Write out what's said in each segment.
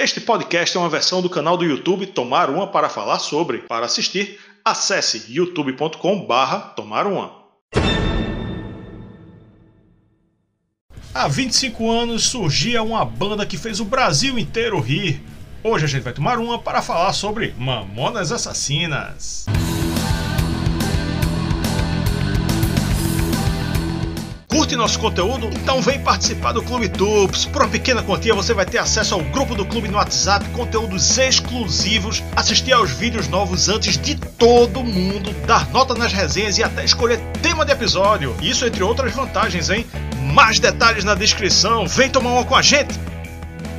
Este podcast é uma versão do canal do YouTube Tomar Uma para falar sobre. Para assistir, acesse youtube.com/barra Tomar Uma. Há 25 anos surgia uma banda que fez o Brasil inteiro rir. Hoje a gente vai tomar uma para falar sobre Mamonas Assassinas. Curte nosso conteúdo? Então vem participar do Clube Tubes. Por uma pequena quantia você vai ter acesso ao grupo do clube no WhatsApp, conteúdos exclusivos, assistir aos vídeos novos antes de todo mundo, dar nota nas resenhas e até escolher tema de episódio. Isso entre outras vantagens, hein? Mais detalhes na descrição. Vem tomar uma com a gente.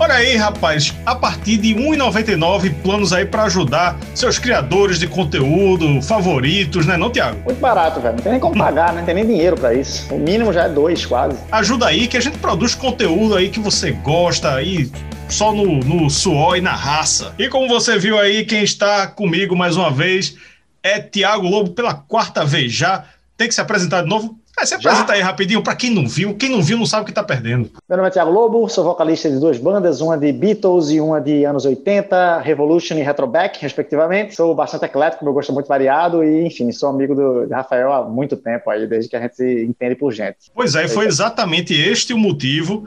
Olha aí, rapaz, a partir de R$ 1,99 planos aí para ajudar seus criadores de conteúdo favoritos, né, não, Tiago? Muito barato, velho. Não tem nem como pagar, né? Não tem nem dinheiro para isso. O mínimo já é dois, quase. Ajuda aí que a gente produz conteúdo aí que você gosta aí só no, no suor e na raça. E como você viu aí, quem está comigo mais uma vez é Tiago Lobo pela quarta vez já. Tem que se apresentar de novo? É, se apresenta aí rapidinho, para quem não viu. Quem não viu não sabe o que tá perdendo. Meu nome é Thiago Lobo, sou vocalista de duas bandas, uma de Beatles e uma de anos 80, Revolution e Retroback, respectivamente. Sou bastante eclético, meu gosto é muito variado e, enfim, sou amigo do Rafael há muito tempo aí, desde que a gente se entende por gente. Pois é, foi exatamente este o motivo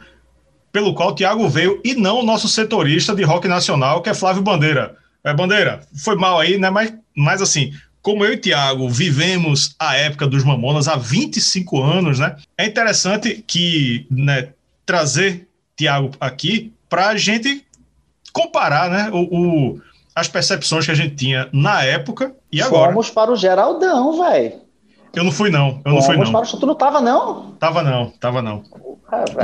pelo qual o Thiago veio e não o nosso setorista de rock nacional, que é Flávio Bandeira. É, Bandeira, foi mal aí, né? Mas, mas assim, como eu e Tiago vivemos a época dos Mamonas há 25 anos, né? É interessante que né, trazer Tiago aqui para a gente comparar, né? O, o, as percepções que a gente tinha na época e agora. Fomos para o Geraldão, velho. Eu não fui, não. Eu não fui, não. Para o... Tu não tava, não? Tava, não. Tava, não.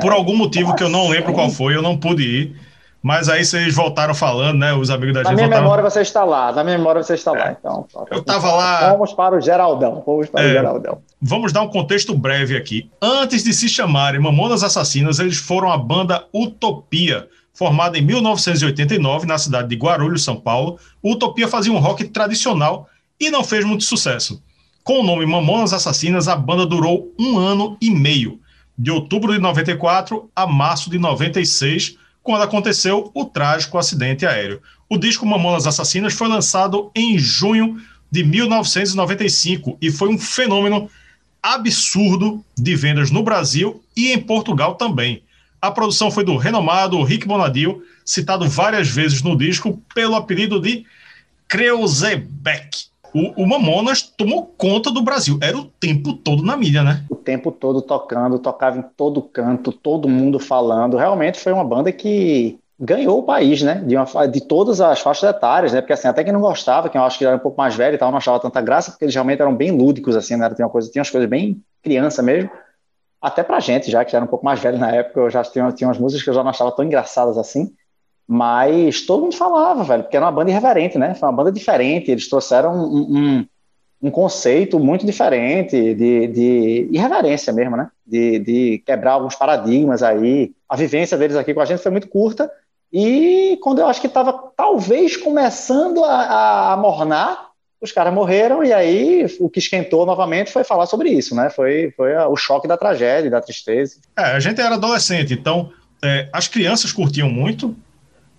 Por algum motivo que eu não lembro qual foi, eu não pude ir. Mas aí vocês voltaram falando, né? Os amigos da gente. Na minha voltaram... memória você está lá, na minha memória você está é. lá. Então, eu estava lá. Vamos para o Geraldão. Vamos para é. o Geraldão. Vamos dar um contexto breve aqui. Antes de se chamarem Mamonas Assassinas, eles foram a banda Utopia, formada em 1989 na cidade de Guarulhos, São Paulo. Utopia fazia um rock tradicional e não fez muito sucesso. Com o nome Mamonas Assassinas, a banda durou um ano e meio, de outubro de 94 a março de 96 quando aconteceu o trágico acidente aéreo. O disco Mamonas Assassinas foi lançado em junho de 1995 e foi um fenômeno absurdo de vendas no Brasil e em Portugal também. A produção foi do renomado Rick Bonadil, citado várias vezes no disco pelo apelido de Kreuzebeck. O, o, Mamonas tomou conta do Brasil. Era o tempo todo na mídia, né? O tempo todo tocando, tocava em todo canto, todo mundo falando. Realmente foi uma banda que ganhou o país, né? De, uma, de todas as faixas etárias, né? Porque assim, até quem não gostava, quem eu acho que era um pouco mais velho e tal, não achava tanta graça, porque eles realmente eram bem lúdicos, assim, né? Tinha, uma coisa, tinha umas coisas bem criança mesmo. Até pra gente, já que já era um pouco mais velho na época, eu já tinha, tinha umas músicas que eu já não achava tão engraçadas assim. Mas todo mundo falava, velho, porque era uma banda irreverente, né? Foi uma banda diferente. Eles trouxeram um, um, um conceito muito diferente de, de irreverência mesmo, né? De, de, quebrar alguns paradigmas aí. A vivência deles aqui com a gente foi muito curta. E quando eu acho que estava talvez começando a, a mornar, os caras morreram e aí o que esquentou novamente foi falar sobre isso, né? Foi, foi o choque da tragédia, da tristeza. É, a gente era adolescente, então é, as crianças curtiam muito,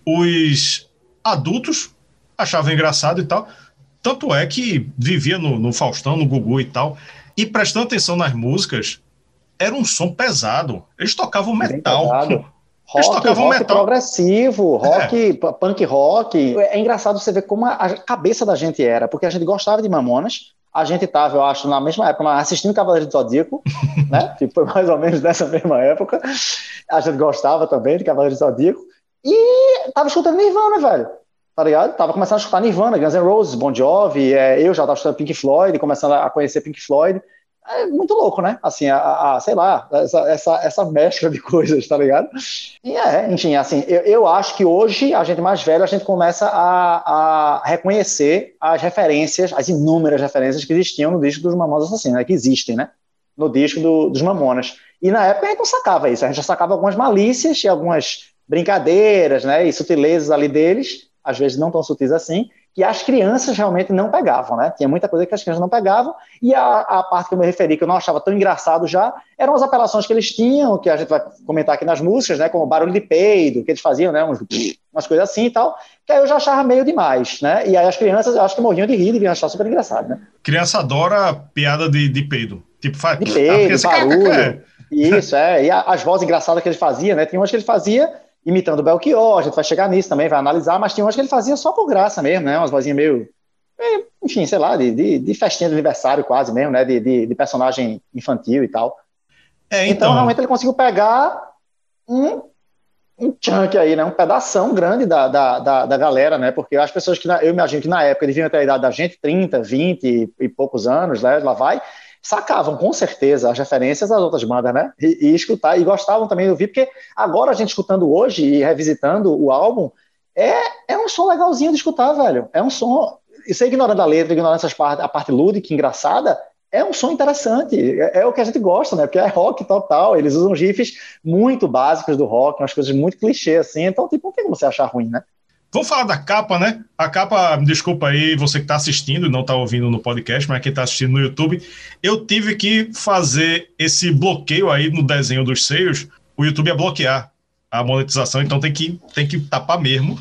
os adultos achavam engraçado e tal. Tanto é que vivia no, no Faustão, no Gugu e tal, e prestando atenção nas músicas, era um som pesado. Eles tocavam metal. Rock, rock metal. progressivo, rock, é. punk rock. É engraçado você ver como a cabeça da gente era, porque a gente gostava de Mamonas, a gente estava, eu acho, na mesma época, assistindo Cavaleiro do Zodíaco, né? Que foi mais ou menos dessa mesma época. A gente gostava também de Cavaleiro do Zodíaco. E tava escutando Nirvana, velho. Tá ligado? Tava começando a escutar Nirvana, Guns N' Roses, Bon Jovi, é, eu já tava escutando Pink Floyd, começando a conhecer Pink Floyd. É muito louco, né? Assim, a, a sei lá, essa, essa, essa mescla de coisas, tá ligado? E é, enfim, assim, eu, eu acho que hoje, a gente mais velho, a gente começa a, a reconhecer as referências, as inúmeras referências que existiam no disco dos Mamonas Assassinos, né? que existem, né? No disco do, dos Mamonas. E na época a gente não sacava isso, a gente já sacava algumas malícias e algumas brincadeiras, né, e sutilezas ali deles, às vezes não tão sutis assim, que as crianças realmente não pegavam, né? Tinha muita coisa que as crianças não pegavam, e a, a, parte que eu me referi, que eu não achava tão engraçado já, eram as apelações que eles tinham, que a gente vai comentar aqui nas músicas, né? Como barulho de peido, que eles faziam, né? Uns, umas coisas assim e tal, que aí eu já achava meio demais, né? E aí as crianças, eu acho que morriam de rir, deviam achar super engraçado, né? Criança adora piada de, de peido. Tipo, faz... De peido, barulho. Isso, é. E as vozes engraçadas que ele fazia, né? Tinha umas que ele fazia imitando o Belchior, a gente vai chegar nisso também, vai analisar, mas tinha umas que ele fazia só por graça mesmo, né? Umas vozinhas meio. Enfim, sei lá, de, de, de festinha de aniversário quase mesmo, né? De, de, de personagem infantil e tal. É, então... então, realmente, ele conseguiu pegar um, um chunk aí, né? Um pedação grande da, da, da, da galera, né? Porque as pessoas que, eu imagino que na época deviam ter a idade da gente, 30, 20 e poucos anos, né? Lá vai sacavam com certeza as referências das outras bandas, né? E, e, escutar, e gostavam também de ouvir, porque agora a gente escutando hoje e revisitando o álbum, é, é um som legalzinho de escutar, velho. É um som. Você ignorando a letra, ignorando essas partes, a parte lúdica, engraçada, é um som interessante. É, é, o que a gente gosta, né? Porque é rock total. Eles usam riffs muito básicos do rock, umas coisas muito clichê, assim. Então, tipo, não tem como você achar ruim, né? Vamos falar da capa, né? A capa, desculpa aí, você que está assistindo e não está ouvindo no podcast, mas quem está assistindo no YouTube, eu tive que fazer esse bloqueio aí no desenho dos seios. O YouTube ia bloquear a monetização, então tem que, tem que tapar mesmo.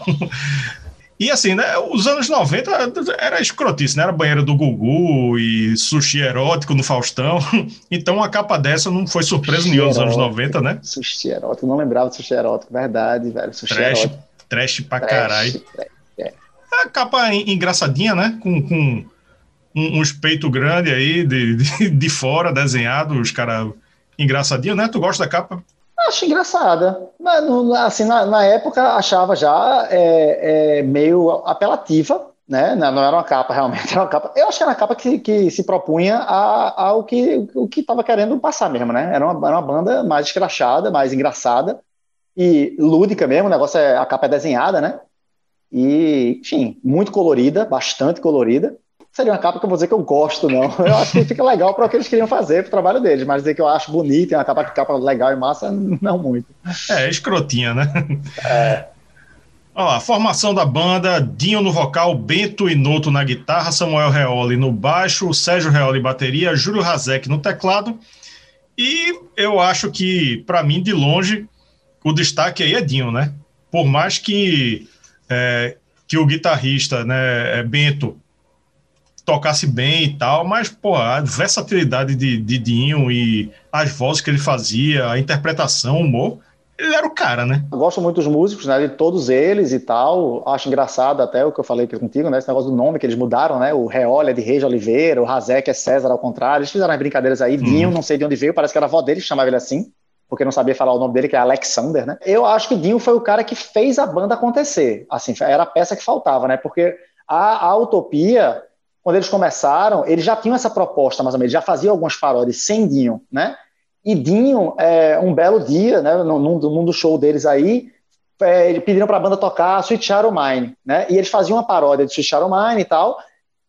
e assim, né? Os anos 90 era escrotice, né? Era banheira do Gugu e sushi erótico no Faustão. Então uma capa dessa não foi surpresa nenhuma nos anos 90, né? Sushi erótico, não lembrava do sushi erótico, verdade, velho. Sushi Trash. erótico trash pra trash, caralho. É. A capa engraçadinha, né? Com, com um, uns peitos grandes aí de, de, de, fora, desenhado, os caras engraçadinho, né? Tu gosta da capa? Acho engraçada. Mas, assim, na, na época achava já é, é, meio apelativa, né? Não era uma capa realmente, era uma capa. Eu acho que era uma capa que, que se propunha a, ao que o que estava querendo passar mesmo, né? Era uma, era uma banda mais escrachada, mais engraçada e lúdica mesmo, o negócio é, a capa é desenhada, né? E, enfim, muito colorida, bastante colorida. Seria uma capa que eu vou dizer que eu gosto, não. Eu acho que fica legal para o que eles queriam fazer, para o trabalho deles, mas dizer que eu acho bonito, é uma capa, capa legal e massa, não muito. É, escrotinha, né? É. Ó, a formação da banda, Dinho no vocal, Bento Inoto na guitarra, Samuel Reoli no baixo, Sérgio Reoli bateria, Júlio Razek no teclado. E eu acho que, para mim, de longe, o destaque aí é Dinho, né? Por mais que, é, que o guitarrista, né, é, Bento, tocasse bem e tal, mas, pô, a versatilidade de, de Dinho e as vozes que ele fazia, a interpretação, o humor, ele era o cara, né? Eu gosto muito dos músicos, né? De todos eles e tal. Acho engraçado até o que eu falei aqui contigo, né? Esse negócio do nome que eles mudaram, né? O Reolha é de Reis Oliveira, o Razek é César ao contrário. Eles fizeram as brincadeiras aí. Hum. Dinho, não sei de onde veio, parece que era a avó dele que chamava ele assim porque não sabia falar o nome dele, que é Alexander, né? Eu acho que Dinho foi o cara que fez a banda acontecer. Assim, era a peça que faltava, né? Porque a, a Utopia, quando eles começaram, eles já tinham essa proposta, mais ou menos, já faziam algumas paródias sem Dinho, né? E Dinho, é, um belo dia, né, num, num do show deles aí, é, pediram para a banda tocar Sweet Shadow Mine, né? E eles faziam uma paródia de Sweet Shadow Mine e tal,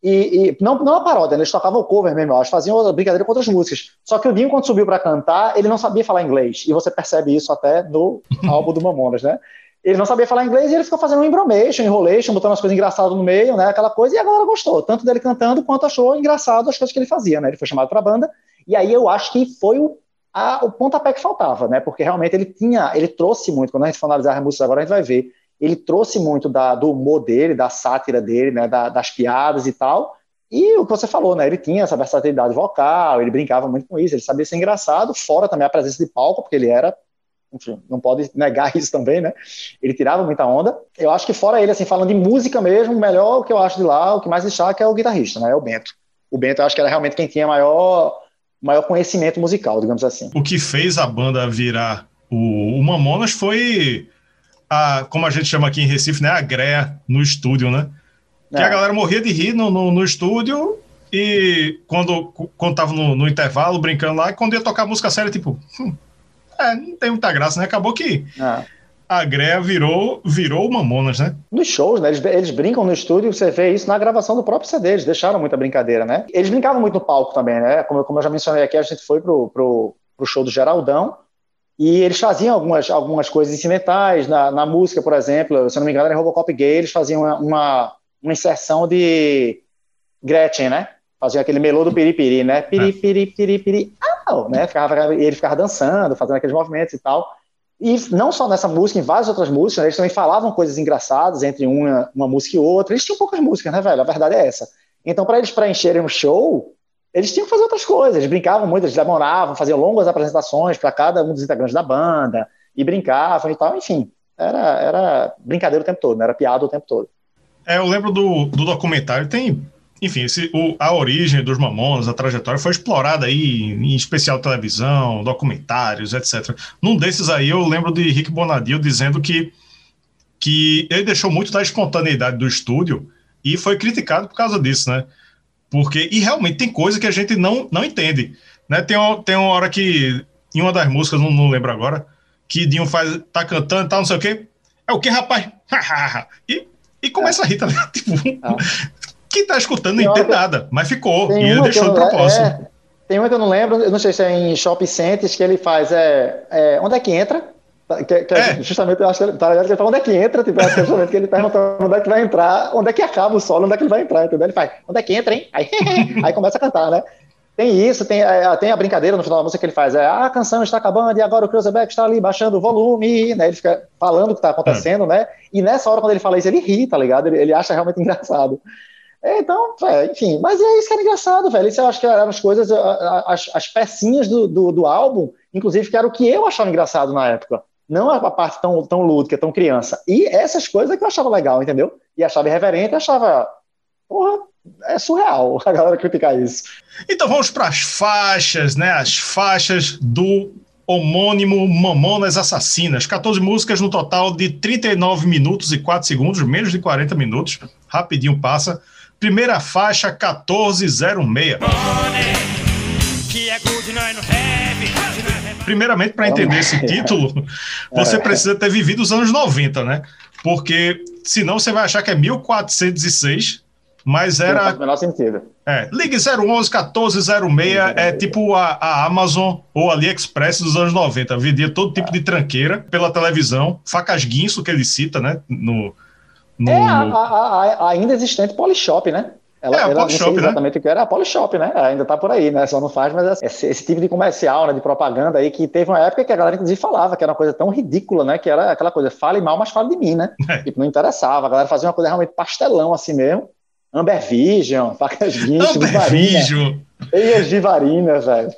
e, e, não, não a paródia, né? eles tocavam o cover mesmo, acho, faziam brincadeira com outras músicas. Só que o Dinho, quando subiu para cantar, ele não sabia falar inglês. E você percebe isso até no álbum do Mamonas, né? Ele não sabia falar inglês e ele ficou fazendo um embromation, enrolation, botando as coisas engraçadas no meio, né? Aquela coisa, e a galera gostou, tanto dele cantando quanto achou engraçado as coisas que ele fazia, né? Ele foi chamado para a banda, e aí eu acho que foi o, a, o pontapé que faltava, né? Porque realmente ele tinha, ele trouxe muito, quando a gente for analisar as músicas agora, a gente vai ver. Ele trouxe muito da, do humor dele, da sátira dele, né? Da, das piadas e tal e o que você falou, né? Ele tinha essa versatilidade vocal, ele brincava muito com isso, ele sabia ser engraçado, fora também a presença de palco, porque ele era, enfim, não pode negar isso também, né? Ele tirava muita onda. Eu acho que fora ele, assim, falando de música mesmo, o melhor que eu acho de lá, o que mais destaca é o guitarrista, né? É o Bento. O Bento eu acho que era realmente quem tinha maior, maior conhecimento musical, digamos assim. O que fez a banda virar o, o Mamonas foi a, como a gente chama aqui em Recife, né? A greia no estúdio, né? Que é. a galera morria de rir no, no, no, estúdio e quando, quando tava no, no, intervalo brincando lá, quando ia tocar música séria, tipo, hum, é, não tem muita graça, né? Acabou que é. a greia virou, virou Mamonas, né? Nos shows, né? Eles, eles brincam no estúdio, você vê isso na gravação do próprio CD, eles deixaram muita brincadeira, né? Eles brincavam muito no palco também, né? Como, como eu já mencionei aqui, a gente foi pro, pro, pro show do Geraldão, e eles faziam algumas, algumas coisas incidentais na, na música, por exemplo. Se eu não me engano, era Robocop Gay, eles faziam uma, uma uma inserção de Gretchen, né? Fazia aquele melô do piripiri, né? Piripiri, piripiri, ah, né? Ficava, ele ficava dançando, fazendo aqueles movimentos e tal. E não só nessa música, em várias outras músicas, eles também falavam coisas engraçadas entre uma, uma música e outra. Eles tinham poucas músicas, né, velho? A verdade é essa. Então, para eles preencherem o show, eles tinham que fazer outras coisas. Eles brincavam muito, eles demoravam, faziam longas apresentações para cada um dos integrantes da banda, e brincavam e tal. Enfim, era, era brincadeira o tempo todo, né? era piada o tempo todo. É, eu lembro do, do documentário, tem enfim, esse, o, a origem dos Mamonas, a trajetória foi explorada aí em especial televisão, documentários, etc. Num desses aí eu lembro de Rick Bonadio dizendo que, que ele deixou muito da espontaneidade do estúdio e foi criticado por causa disso, né? Porque, e realmente tem coisa que a gente não, não entende, né? Tem, tem uma hora que, em uma das músicas, não, não lembro agora, que Dinho faz, tá cantando e tal, não sei o quê. É o que, rapaz? e, e começa é. a rir, ligado? Tipo, ah. Quem tá escutando não entende nada, mas ficou. E ele deixou de propósito. É, tem uma que eu não lembro, eu não sei se é em shopping centers, que ele faz. É, é onde é que entra? Tá, que, que é. Justamente, eu acho que ele, tá? Que ele fala onde é que entra, tipo, é justamente que ele pergunta onde é que vai entrar, onde é que acaba o solo, onde é que ele vai entrar, entendeu? Ele faz, onde é que entra, hein? Aí, aí começa a cantar, né? Tem isso, tem, é, tem a brincadeira no final da música que ele faz, é ah, a canção está acabando e agora o Cruzeback está ali baixando o volume, né? Ele fica falando o que está acontecendo, é. né? E nessa hora, quando ele fala isso, ele ri, tá ligado? Ele, ele acha realmente engraçado. É, então, é, enfim, mas é isso que era engraçado, velho. Isso eu acho que eram as coisas, as, as pecinhas do, do, do, álbum, inclusive, que era o que eu achava engraçado na época. Não a parte tão, tão lúdica, tão criança. E essas coisas que eu achava legal, entendeu? E achava irreverente, achava. Porra, é surreal a galera criticar isso. Então vamos para as faixas, né? As faixas do homônimo Mamonas Assassinas. 14 músicas no total de 39 minutos e 4 segundos, menos de 40 minutos. Rapidinho passa. Primeira faixa 1406. Primeiramente, para entender esse título, você precisa ter vivido os anos 90, né? Porque senão você vai achar que é 1406, mas era. Não faz o menor sentido. É, Ligue 011 1406 é tipo a, a Amazon ou AliExpress dos anos 90. Vendia todo tipo de tranqueira pela televisão, facas guinso que ele cita, né? No, no... É a, a, a, ainda existente Polishop, né? Ela, é, a ela Polishop, né? exatamente né? o que era a Polishop, né? Ainda tá por aí, né? Só não faz, mas esse, esse, tipo de comercial, né? De propaganda aí, que teve uma época que a galera, inclusive, falava que era uma coisa tão ridícula, né? Que era aquela coisa, fale mal, mas fale de mim, né? É. Tipo, não interessava. A galera fazia uma coisa realmente pastelão assim mesmo. Amber Vision, facas guincho, Amber Vision. Eias de varina, velho.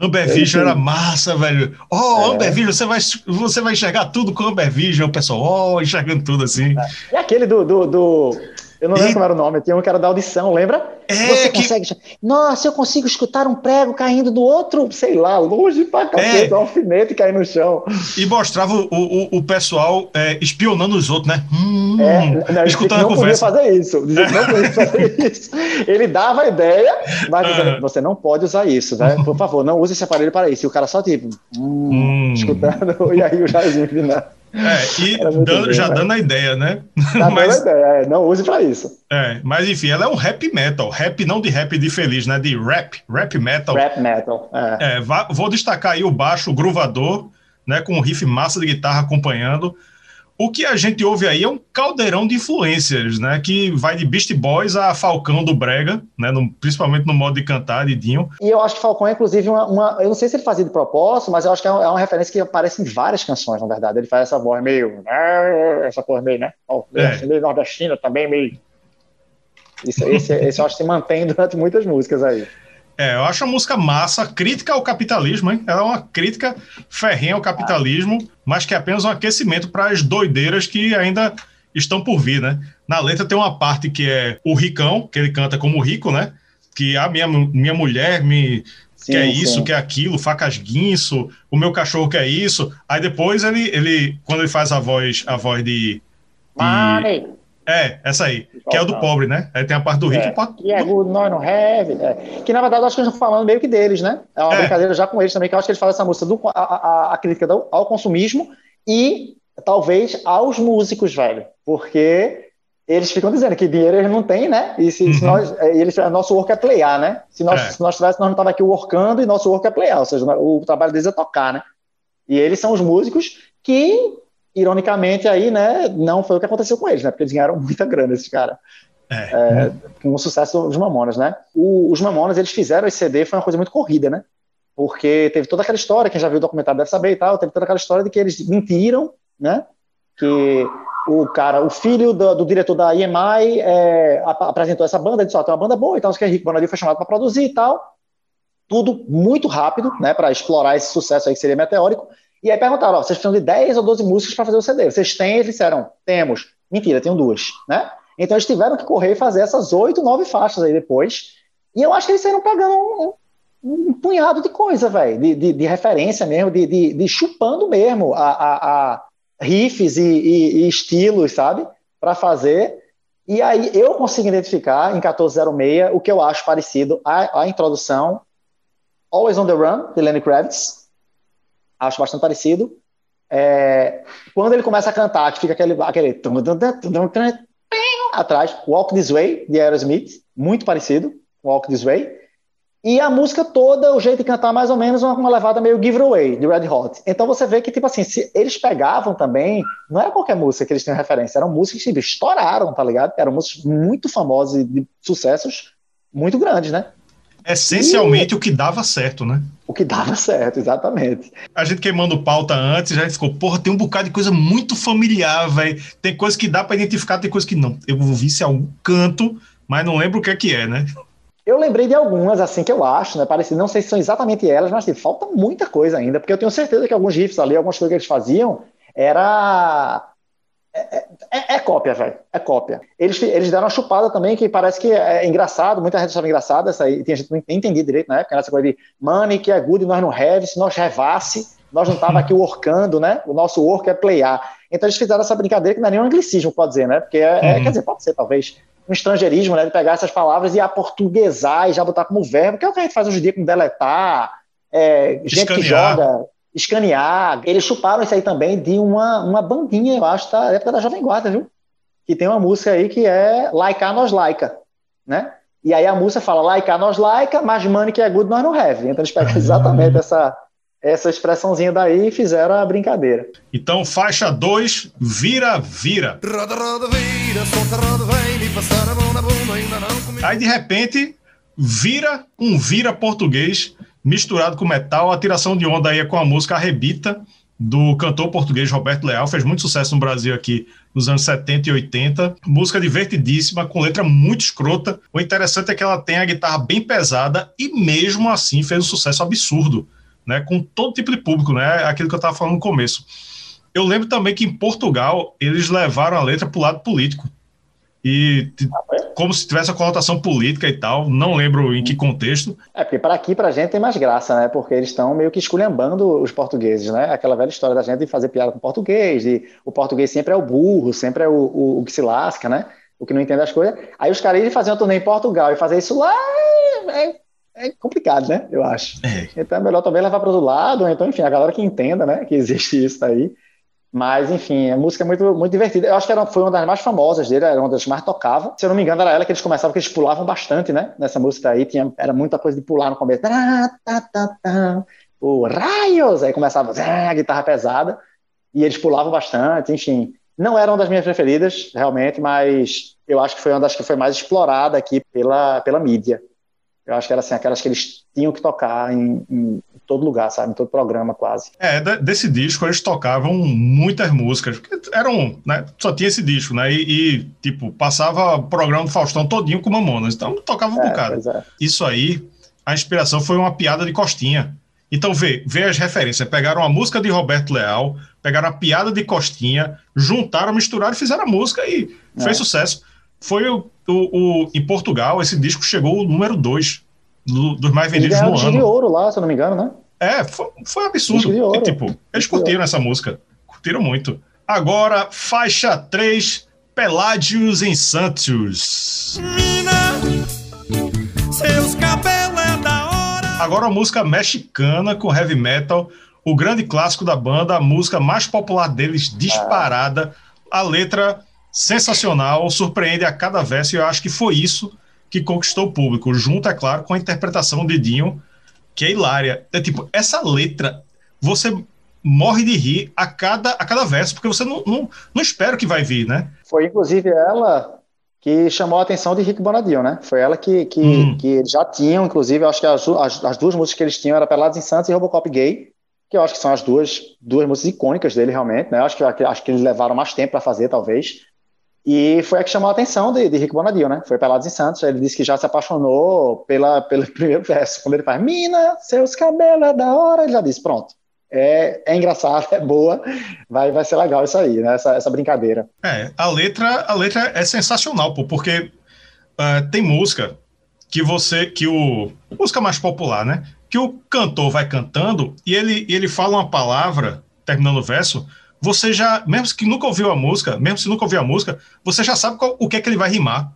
Amber Vision era massa, velho. Oh, é. Amber Vision, você vai, você vai enxergar tudo com Amber Vision, o pessoal, oh, enxergando tudo assim. É. E aquele do, do, do eu não lembro e... como era o nome, tinha um que era da audição, lembra? É, Você que... consegue. Nossa, eu consigo escutar um prego caindo do outro, sei lá, longe pra cacete, é. do alfinete cair no chão. E mostrava o, o, o pessoal é, espionando os outros, né? Hum, é, não, escutando não a conversa. podia fazer isso. Dizia que não podia fazer isso. Ele dava a ideia, mas dizendo, você não pode usar isso, né? Por favor, não use esse aparelho para isso. E o cara só tipo, hum, hum. escutando, e aí o Jairzinho final. É, e dando, bem, já né? dando a ideia, né? Tá mas, dando a ideia, é, não use pra isso. É, mas enfim, ela é um rap metal. Rap não de rap de feliz, né? De rap, rap metal. Rap metal, é. é vou destacar aí o baixo gruvador, né? Com um riff massa de guitarra acompanhando. O que a gente ouve aí é um caldeirão de influências, né? Que vai de Beast Boys a Falcão do Brega, né? No, principalmente no modo de cantar de Dinho. E eu acho que Falcão é, inclusive, uma, uma, Eu não sei se ele fazia de propósito, mas eu acho que é uma, é uma, referência que aparece em várias canções, na verdade. Ele faz essa voz meio. Essa cor meio, né? É. Meio nordestina também, meio. Isso, esse, esse eu acho que se mantém durante muitas músicas aí. É, eu acho a música massa, crítica ao capitalismo, hein? Ela é uma crítica ferrenha ao capitalismo, mas que é apenas um aquecimento para as doideiras que ainda estão por vir, né? Na letra tem uma parte que é o ricão, que ele canta como rico, né? Que a minha, minha mulher me sim, quer isso, sim. quer aquilo, facas guinso, o meu cachorro quer isso. Aí depois ele, ele quando ele faz a voz, a voz de, de é, essa aí, que é o do pobre, né? Aí tem a parte do rico é, e é good, nós não have. É. Que na verdade eu acho que eles estão falando meio que deles, né? É uma é. brincadeira já com eles também, que eu acho que eles falam essa música do, a, a, a crítica ao consumismo e talvez aos músicos, velho. Porque eles ficam dizendo que dinheiro eles não têm, né? E se, uhum. se nós, é, eles, nosso work é playar, né? Se nós, é. se nós tivéssemos, nós não estávamos aqui workando e nosso work é playar, ou seja, o trabalho deles é tocar, né? E eles são os músicos que ironicamente, aí, né, não foi o que aconteceu com eles, né? Porque eles ganharam muita grana, esses caras. É. É, com o sucesso dos Mamonas, né? O, os Mamonas, eles fizeram esse CD, foi uma coisa muito corrida, né? Porque teve toda aquela história, quem já viu o documentário deve saber e tal, teve toda aquela história de que eles mentiram, né? Que o cara, o filho do, do diretor da EMI é, apresentou essa banda, disse, ó, tem uma banda boa e tal, que Henrique Bonadil foi chamado para produzir e tal. Tudo muito rápido, né, para explorar esse sucesso aí que seria meteórico. E aí perguntaram, ó, vocês precisam de 10 ou 12 músicas para fazer o CD. Vocês têm? Eles disseram, temos. Mentira, tenho duas, né? Então eles tiveram que correr e fazer essas oito, nove faixas aí depois. E eu acho que eles saíram pegando um, um, um punhado de coisa, velho, de, de, de, referência mesmo, de, de, de chupando mesmo a, a, a riffs e, e, e, estilos, sabe? Para fazer. E aí eu consigo identificar em 1406 o que eu acho parecido à, à introdução Always on the Run, de Lenny Kravitz. Acho bastante parecido. É, quando ele começa a cantar, que fica aquele, aquele atrás, Walk This Way, de Aerosmith, muito parecido Walk This Way. E a música toda, o jeito de cantar mais ou menos uma, uma levada meio giveaway de Red Hot. Então você vê que, tipo assim, se eles pegavam também, não era qualquer música que eles tinham referência, eram músicas que estouraram, tá ligado? Eram músicas muito famosas e de sucessos muito grandes, né? Essencialmente e... o que dava certo, né? O que dava certo, exatamente. A gente queimando pauta antes, já ficou, porra, tem um bocado de coisa muito familiar, velho. Tem coisa que dá para identificar, tem coisa que não. Eu vou vi se é algum canto, mas não lembro o que é que é, né? Eu lembrei de algumas, assim, que eu acho, né? Parecido, não sei se são exatamente elas, mas assim, falta muita coisa ainda, porque eu tenho certeza que alguns riffs ali, algumas coisas que eles faziam, era. É, é, é, é cópia, velho. É cópia. Eles, eles deram uma chupada também, que parece que é engraçado, muita gente achava engraçada, essa aí, tinha gente que não entendia direito na época, essa coisa de money que é good, nós não have, se nós revasse, nós não tava aqui workando, né? O nosso work é playar. Então eles fizeram essa brincadeira que não é nenhum anglicismo, pode dizer, né? Porque é, é uhum. quer dizer, pode ser, talvez um estrangeirismo, né, de pegar essas palavras e aportuguesar e já botar como verbo, que é o que a gente faz hoje em dia com deletar, é, gente que joga, escanear. Eles chuparam isso aí também de uma, uma bandinha, eu acho, da época da Jovem Guarda, viu? Que tem uma música aí que é Laica Nós Laica, né? E aí a música fala Laica Nós Laica, mas money que é good nós não have. Então eles pegam exatamente essa, essa expressãozinha daí e fizeram a brincadeira. Então, faixa 2, vira, vira. Roda, roda, vira, solta, roda, vem, me passar a mão na bunda, ainda não comigo. Aí, de repente, vira um vira português misturado com metal. A tiração de onda aí é com a música Arrebita, do cantor português Roberto Leal. Fez muito sucesso no Brasil aqui nos anos 70 e 80. Música divertidíssima, com letra muito escrota. O interessante é que ela tem a guitarra bem pesada e, mesmo assim, fez um sucesso absurdo né, com todo tipo de público, né, aquilo que eu estava falando no começo. Eu lembro também que em Portugal eles levaram a letra para o lado político. E como se tivesse a conotação política e tal, não lembro em que contexto. É, porque para aqui, para a gente, tem mais graça, né? Porque eles estão meio que esculhambando os portugueses, né? Aquela velha história da gente de fazer piada com o português, e o português sempre é o burro, sempre é o, o, o que se lasca, né? O que não entende as coisas. Aí os caras irem fazer uma turnê em Portugal e fazer isso lá é, é complicado, né? Eu acho. É. Então é melhor também levar para outro lado, então, enfim, a galera que entenda, né, que existe isso aí. Mas, enfim, a música é muito, muito divertida. Eu acho que era, foi uma das mais famosas dele, era uma das que mais tocava. Se eu não me engano, era ela que eles começavam, que eles pulavam bastante, né? Nessa música aí, tinha, era muita coisa de pular no começo. O raios! Aí começava a guitarra pesada, e eles pulavam bastante, enfim. Não era uma das minhas preferidas, realmente, mas eu acho que foi uma das que foi mais explorada aqui pela, pela mídia. Eu acho que era assim, aquelas que eles tinham que tocar em, em todo lugar, sabe? Em todo programa, quase. É, desse disco eles tocavam muitas músicas, porque eram, né? Só tinha esse disco, né? E, e tipo, passava o programa do Faustão todinho com Mamonas, então tocava um é, bocado. É. Isso aí, a inspiração foi uma piada de Costinha. Então vê, vê as referências. Pegaram a música de Roberto Leal, pegaram a piada de Costinha, juntaram, misturaram e fizeram a música e é. fez sucesso. Foi o, o, o, em Portugal, esse disco chegou o número 2 do, dos mais vendidos no ano. de ouro lá, se eu não me engano, né? É, foi, foi absurdo. E, tipo, eles curtiram essa música. Curtiram muito. Agora, faixa 3, Pelágios em Santos. Mina, seus cabelos é da hora. Agora a música mexicana com heavy metal, o grande clássico da banda, a música mais popular deles, disparada. A letra sensacional, surpreende a cada verso, e eu acho que foi isso que conquistou o público, junto, é claro, com a interpretação de Dinho, que é hilária. É tipo, essa letra, você morre de rir a cada, a cada verso, porque você não, não, não espera que vai vir, né? Foi inclusive ela que chamou a atenção de Rick Bonadio, né? Foi ela que, que, hum. que eles já tinham, inclusive, acho que as, as, as, duas músicas que eles tinham eram Pelados em Santos e Robocop Gay, que eu acho que são as duas, duas músicas icônicas dele, realmente, né? Acho que, acho que eles levaram mais tempo para fazer, talvez. E foi a que chamou a atenção de, de Rick Bonadio, né? Foi Pelados em Santos. Ele disse que já se apaixonou pela, pelo primeiro verso. Quando ele faz, Mina, seus cabelos é da hora, ele já disse, pronto é, é engraçado, é boa, vai, vai ser legal isso aí, né? Essa, essa brincadeira. É, a letra, a letra é sensacional, pô, porque uh, tem música que você, que o música mais popular, né? Que o cantor vai cantando e ele, ele fala uma palavra terminando o verso, você já, mesmo que nunca ouviu a música, mesmo se nunca ouviu a música, você já sabe qual, o que é que ele vai rimar.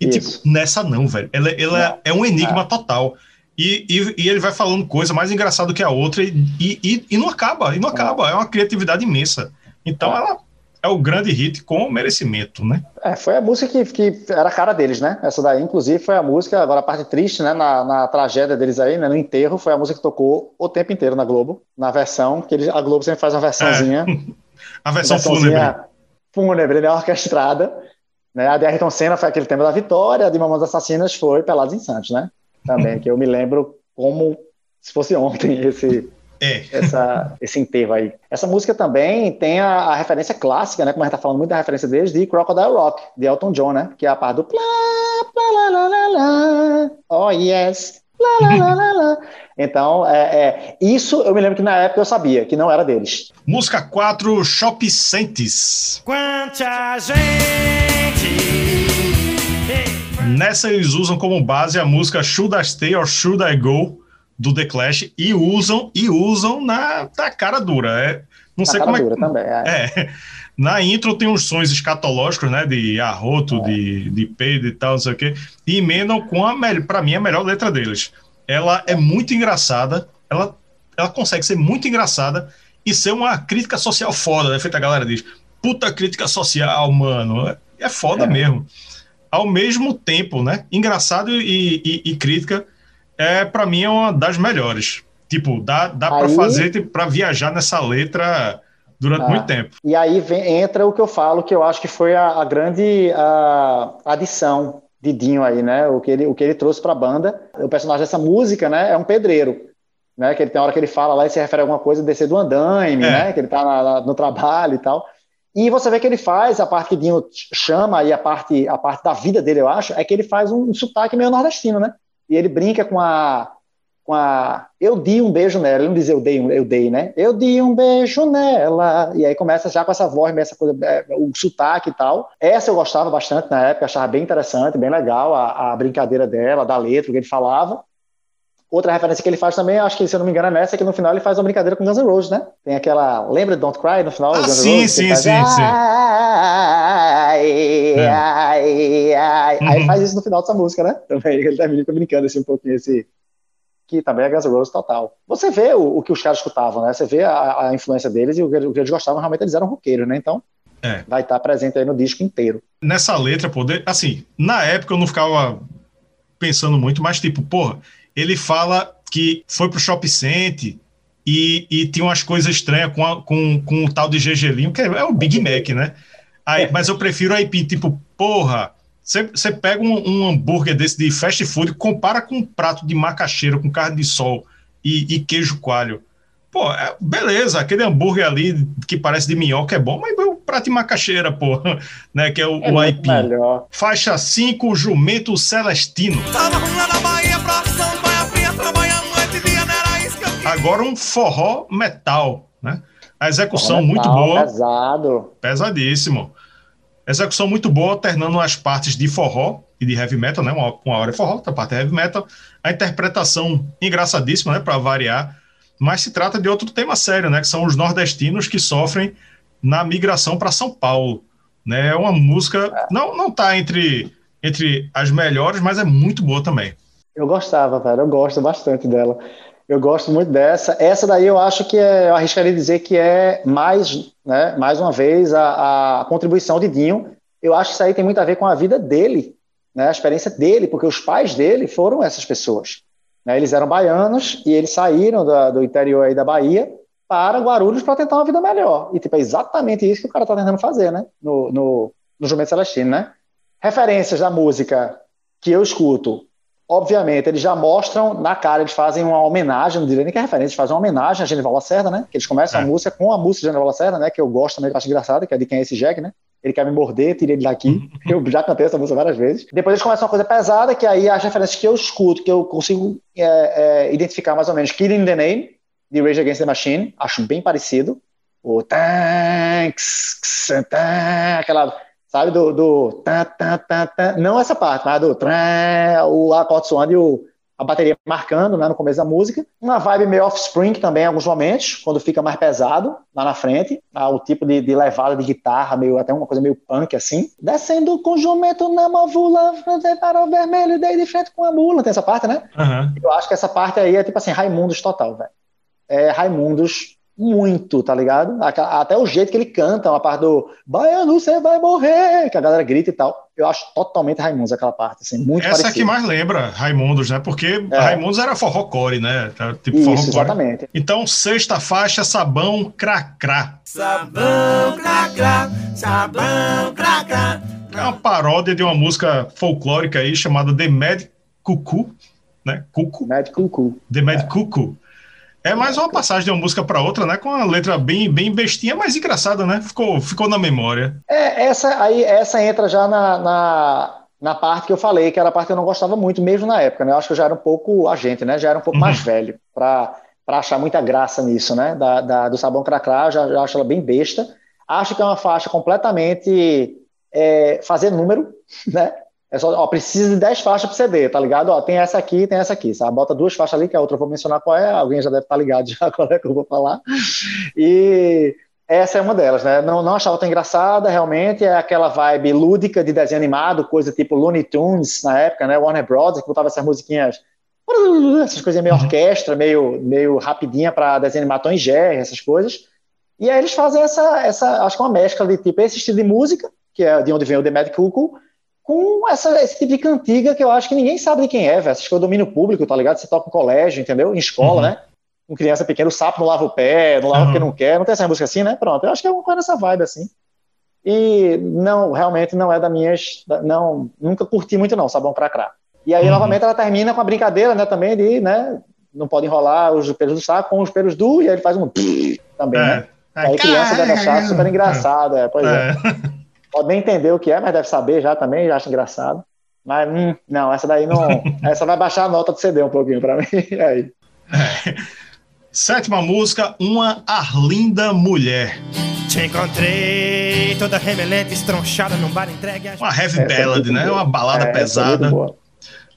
E tipo, Isso. tipo, nessa não, velho. Ela, ela é um enigma é. total. E, e, e, ele vai falando coisa mais engraçada que a outra e, e, e não acaba, e não acaba. É uma criatividade imensa. Então ela é o grande hit com merecimento, né? É, foi a música que, que era a cara deles, né? Essa daí, inclusive, foi a música, agora a parte triste, né? Na, na tragédia deles aí, né? No enterro, foi a música que tocou o tempo inteiro na Globo, na versão, que eles, a Globo sempre faz uma versãozinha. É. a versão fúnebre. Fúnebre, né? Orquestrada. Né? A de Ayrton Senna foi aquele tema da vitória, a de Mamães Assassinas foi Pelados em Santos, né? também, que eu me lembro como se fosse ontem esse, é. essa, esse enterro aí. Essa música também tem a, a, referência clássica, né? Como a gente tá falando muito da referência deles, de Crocodile Rock, de Elton John, né? Que é a parte do plá, plá, lá, lá, lá, oh yes, lá, lá, lá, lá, Então, é, é, isso eu me lembro que na época eu sabia, que não era deles. Música 4, Shop Sentes. Quanta gente Nessa eles usam como base a música Should I Stay or Should I Go do The Clash e usam e usam na, na cara dura. É, não na sei como é. Também, é. é. Na intro tem uns sons escatológicos, né? De arroto, é. de, de peido e tal, não sei o quê. E emendam com a para mim a melhor letra deles. Ela é muito engraçada, ela, ela consegue ser muito engraçada e ser uma crítica social foda, né? Feita a galera diz. Puta crítica social, mano. É, é foda é. mesmo ao mesmo tempo, né? Engraçado e, e, e crítica, é para mim é uma das melhores. Tipo, dá, dá para fazer tipo, para viajar nessa letra durante ah, muito tempo. E aí vem, entra o que eu falo, que eu acho que foi a, a grande a, adição de Dinho aí, né? O que ele, o que ele trouxe para a banda. O personagem dessa música, né, é um pedreiro. Né, que ele tem hora que ele fala lá e se refere a alguma coisa descer do andaime, é. né? Que ele tá na, na, no trabalho e tal. E você vê que ele faz, a parte que Dinho chama e a parte, a parte da vida dele, eu acho, é que ele faz um, sotaque meio nordestino, né? E ele brinca com a, com a. Eu dei um beijo nela. Ele não diz eu dei, eu dei, né? Eu dei um beijo nela. E aí começa já com essa voz, essa coisa, é, o sotaque e tal. Essa eu gostava bastante na época, achava bem interessante, bem legal a, a brincadeira dela, da letra, o que ele falava. Outra referência que ele faz também, acho que se eu não me engano é nessa, que no final ele faz uma brincadeira com Guns N' Roses, né? Tem aquela. Lembra de Don't Cry no final? Ah, sim, Roses, sim, faz, sim, sim. Ai, é. ai, ai. Uhum. Aí faz isso no final dessa música, né? Também ele termina brincando assim um pouquinho esse. Que também é Guns N' Roses total. Você vê o, o que os caras escutavam, né? Você vê a, a influência deles e o, o, que eles gostavam, realmente eles eram roqueiros, né? Então. É. Vai estar presente aí no disco inteiro. Nessa letra, poder, assim, na época eu não ficava pensando muito, mas tipo, porra, ele fala que foi pro Shop Center e, e tinha umas coisas estranhas com, a, com, com o tal de Gegelinho, que é, é o Big Mac, né? Aí, mas eu prefiro a IP, tipo, porra, você pega um, um, hambúrguer desse de fast food, compara com um prato de macaxeira com carne de sol e, e queijo coalho. Pô, é, beleza, aquele hambúrguer ali que parece de minhoca é bom, mas o prato de macaxeira, pô, né, que é o, é o IP. Melhor. Faixa 5, Jumento Celestino. Tava na Bahia pra São Agora um forró metal, né? A execução metal, muito boa. Pesado. Pesadíssimo. Execução muito boa, alternando as partes de forró e de heavy metal, né? Uma, uma hora é forró, outra parte é heavy metal. A interpretação engraçadíssima, né? Para variar. Mas se trata de outro tema sério, né? Que são os nordestinos que sofrem na migração para São Paulo. Né? É uma música. É. Não, não tá entre, entre as melhores, mas é muito boa também. Eu gostava, velho. Eu gosto bastante dela. Eu gosto muito dessa. Essa daí eu acho que é, eu arriscaria dizer que é mais, né, mais uma vez, a, a contribuição de Dinho. Eu acho que isso aí tem muito a ver com a vida dele, né, a experiência dele, porque os pais dele foram essas pessoas. Né, eles eram baianos e eles saíram da, do interior aí da Bahia para Guarulhos para tentar uma vida melhor. E, tipo, é exatamente isso que o cara tá tentando fazer, né? No, no, no Jumento Celestino, né? Referências da música que eu escuto, obviamente, eles já mostram na cara, eles fazem uma homenagem, não diria nem que é referência, eles fazem uma homenagem a Genival Lacerda, né? Que eles começam é. a música com a música de Genival Lacerda, né? Que eu gosto também, que eu acho engraçado, que é de quem é esse Jack, né? Ele quer me morder, tirei ele daqui. eu já cantei essa música várias vezes. Depois eles começam uma coisa pesada, que aí as referências que eu escuto, que eu consigo é, é, identificar mais ou menos, Killing the Name, de Rage Against the Machine, acho bem parecido. O tanks, aquela, sabe, do, do não essa parte, mas do o acorde soando e o, a bateria marcando né, no começo da música. Uma vibe meio offspring também em alguns momentos, quando fica mais pesado lá na frente. Ah, o tipo de, de, levada de guitarra, meio, até uma coisa meio punk assim. Descendo com jumento na movula, para o vermelho, daí de frente com a mula. Tem essa parte, né? Uhum. Eu acho que essa parte aí é tipo assim, Raimundos total, velho é, Raimundos muito, tá ligado? Até o jeito que ele canta, uma parte do Baiano, você vai morrer, que a galera grita e tal. Eu acho totalmente Raimundos aquela parte, assim, muito Essa parecido. que mais lembra Raimundos, né? Porque é. Raimundos era forrocore, né? Tipo Isso, forrocore. exatamente. Então, sexta faixa, Sabão Cracrá. Sabão Cracrá, Sabão Cracrá. É uma paródia de uma música folclórica aí chamada The Mad Cucu, né? Cucu. Mad Cucu. The Mad é. Cucu é mais uma passagem de uma música para outra, né? Com uma letra bem, bem bestinha, mas engraçada, né? Ficou, ficou na memória. É, essa aí, essa entra já na, na, na, parte que eu falei, que era a parte que eu não gostava muito, mesmo na época, né? Eu acho que eu já era um pouco agente, né? Já era um pouco uhum. mais velho para achar muita graça nisso, né? Da, da do Sabão Cracrá, já, já acho ela bem besta. Acho que é uma faixa completamente é, fazer número, né? É só, ó, precisa de 10 faixas para CD, tá ligado? Ó, tem essa aqui, tem essa aqui, sabe? Bota duas faixas ali, que a outra eu vou mencionar qual é, alguém já deve estar tá ligado já qual é que eu vou falar. E essa é uma delas, né? Não, não achava tão engraçada, realmente, é aquela vibe lúdica de desenho animado, coisa tipo Looney Tunes na época, né? Warner Bros., que botava essas musiquinhas, essas coisas meio uhum. orquestra, meio, meio rapidinha para desenho animado Tom Jerry, essas coisas. E aí eles fazem essa, essa, acho que uma mescla de tipo esse estilo de música, que é de onde vem o The Mad Cuckoo, com essa, esse tipo de cantiga que eu acho que ninguém sabe de quem é, velho. Acho que é o domínio público, tá ligado? Você toca em colégio, entendeu? Em escola, uhum. né? Com criança pequena, o sapo não lava o pé, não lava uhum. porque não quer. Não tem essa música assim, né? Pronto. Eu acho que é uma coisa nessa vibe, assim. E não, realmente não é da minhas. Não, nunca curti muito, não, Sabão Cracrá. E aí, uhum. novamente, ela termina com a brincadeira, né? Também de, né? Não pode enrolar os pelos do saco com os pelos do, e aí ele faz um também, é. né? Aí criança deve achar super engraçado, é, pois é. é. pode nem entender o que é, mas deve saber já também, já acha engraçado. Mas, hum, não, essa daí não. essa vai baixar a nota do CD um pouquinho para mim. aí. É. Sétima música, Uma Arlinda Mulher. Te encontrei toda remelente, estronchada num bar entregue. Uma heavy essa é ballad, é né? Uma balada é, pesada.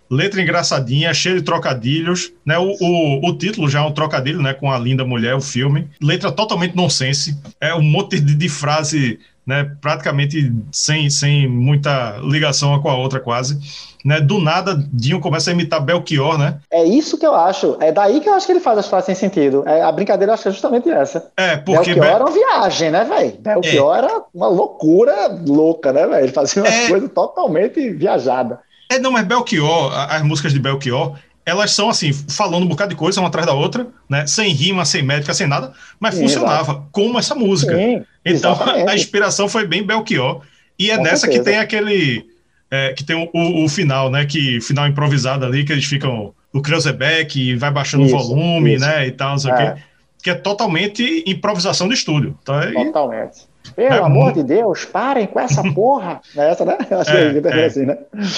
Letra engraçadinha, cheia de trocadilhos, né? O, o, o, título já é um trocadilho, né? Com a linda mulher, o filme. Letra totalmente nonsense. É um monte de, de frase né, praticamente sem, sem muita ligação uma com a outra quase. Né, do nada, Dinho começa a imitar Belchior, né? É isso que eu acho. É daí que eu acho que ele faz as frases sem sentido. É, a brincadeira eu acho que é justamente essa. É, porque. Belchior Be... era uma viagem, né, velho? Belchior é. era uma loucura louca, né, velho? Ele fazia umas é... coisas totalmente viajadas. É, não, mas Belchior, as músicas de Belchior, elas são assim, falando um bocado de coisa uma atrás da outra, né? Sem rima, sem métrica, sem nada, mas Sim, funcionava, exato. como essa música. Sim, então a inspiração foi bem Belchior. E é Com nessa certeza. que tem aquele. É, que tem o, o, o, final, né? Que final improvisado ali, que eles ficam. O Kreuzebeck vai baixando isso, o volume, isso. né? E tal, não sei o é. quê. Que é totalmente improvisação de estúdio. Então, é, Totalmente. Pelo é amor muito... de Deus, parem com essa porra. É essa, né? Acho é, que é, assim, né?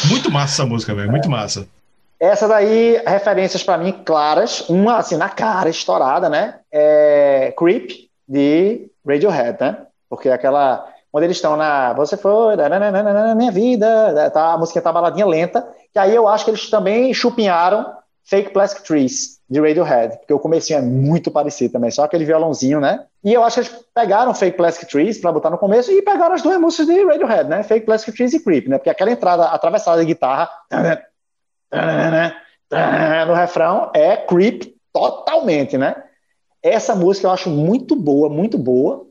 Muito massa essa música, velho. Muito massa. Essa daí, referências para mim claras, uma assim na cara, estourada, né? É Creep de Radiohead, né? Porque aquela quando eles estão na você foi na minha vida, tá, a música tá baladinha lenta, que aí eu acho que eles também chupinharam Fake Plastic Trees de Radiohead, porque o comecinho é muito parecido também, só aquele violãozinho, né? E eu acho que eles pegaram Fake Plastic Trees para botar no começo e pegaram as duas músicas de Radiohead, né? Fake Plastic Trees e Creep, né? Porque aquela entrada atravessada de guitarra no refrão é creep totalmente, né? Essa música eu acho muito boa, muito boa.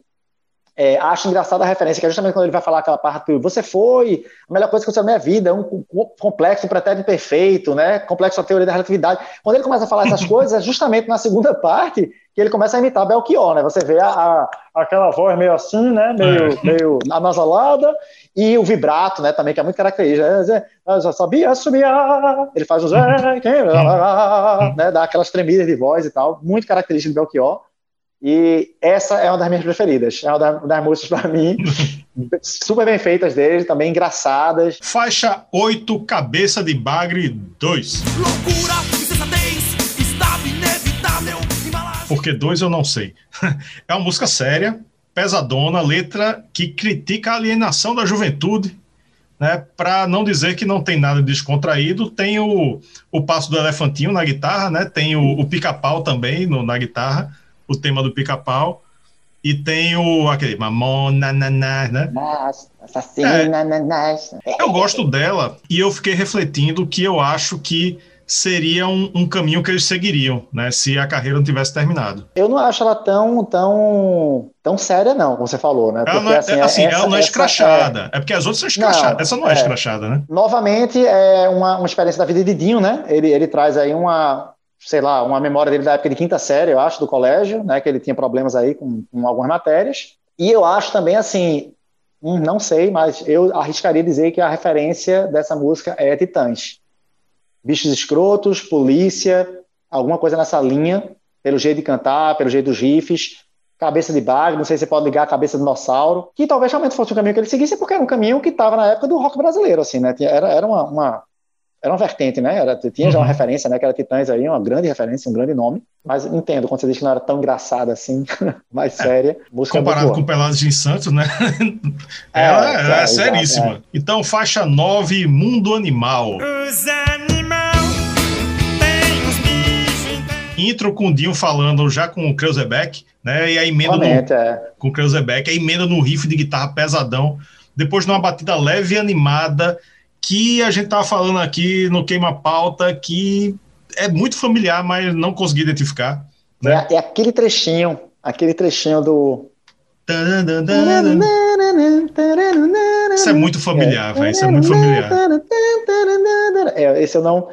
É, acho engraçada a referência, que é justamente quando ele vai falar aquela parte você foi a melhor coisa que aconteceu na minha vida, é um complexo, pretérito perfeito, né? Complexo da teoria da relatividade. Quando ele começa a falar essas coisas, é justamente na segunda parte que ele começa a imitar Belchior, né? Você vê a, a aquela voz meio assim, né? Meio, é. meio anasalada, e o vibrato, né? Também, que é muito característico. É, eu já sabia subir, ele faz os. né? Dá aquelas tremidas de voz e tal, muito característico do Belchior. E essa é uma das minhas preferidas. É uma das, das músicas para mim. super bem feitas dele, também engraçadas. Faixa 8, Cabeça de Bagre 2. Loucura, Porque 2 eu não sei. é uma música séria, pesadona, letra que critica a alienação da juventude. Né, para não dizer que não tem nada descontraído, tem o, o passo do elefantinho na guitarra, né, tem o, o pica-pau também no, na guitarra, o tema do pica-pau. E tem o aquele Mamona, naná, né? Nossa, assassina, é, Eu gosto dela e eu fiquei refletindo que eu acho que seria um, um, caminho que eles seguiriam, né? Se a carreira não tivesse terminado. Eu não acho ela tão tão tão séria não, como você falou, né? Porque, ela não é, assim, assim essa, ela não é escrachada. É... é... porque as outras são escrachadas. Não, essa não é, é escrachada, né? Novamente é uma, uma experiência da vida de Dinho, né? Ele ele traz aí uma sei lá, uma memória dele da época de quinta série, eu acho, do colégio, né, que ele tinha problemas aí com, com algumas matérias. E eu acho também, assim, hum, não sei, mas eu arriscaria dizer que a referência dessa música é Titãs. Bichos escrotos, polícia, alguma coisa nessa linha, pelo jeito de cantar, pelo jeito dos riffs, cabeça de bagre, não sei se você pode ligar a cabeça do dinossauro, que talvez realmente fosse um caminho que ele seguisse, porque era um caminho que estava na época do rock brasileiro, assim, né? Era, era uma, uma era uma vertente, né? Era, tinha já uma uhum. referência, né? Que era Titãs aí, uma grande referência, um grande nome. Mas entendo quando você diz que não era tão engraçada assim, mais é. séria. Comparado com Pelados de Santos, né? É, ela é, é, é seríssima. Então, faixa 9, Mundo Animal. Os animal Intro com o Dinho falando já com o Kreuzebeck, né? E a emenda no, é. com o Kreuzebeck, a emenda no riff de guitarra pesadão. Depois, numa batida leve e animada, que a gente estava falando aqui no Queima Pauta, que é muito familiar, mas não consegui identificar. Né? É, é aquele trechinho, aquele trechinho do. Isso é muito familiar, velho. Isso é muito familiar. É, esse eu não.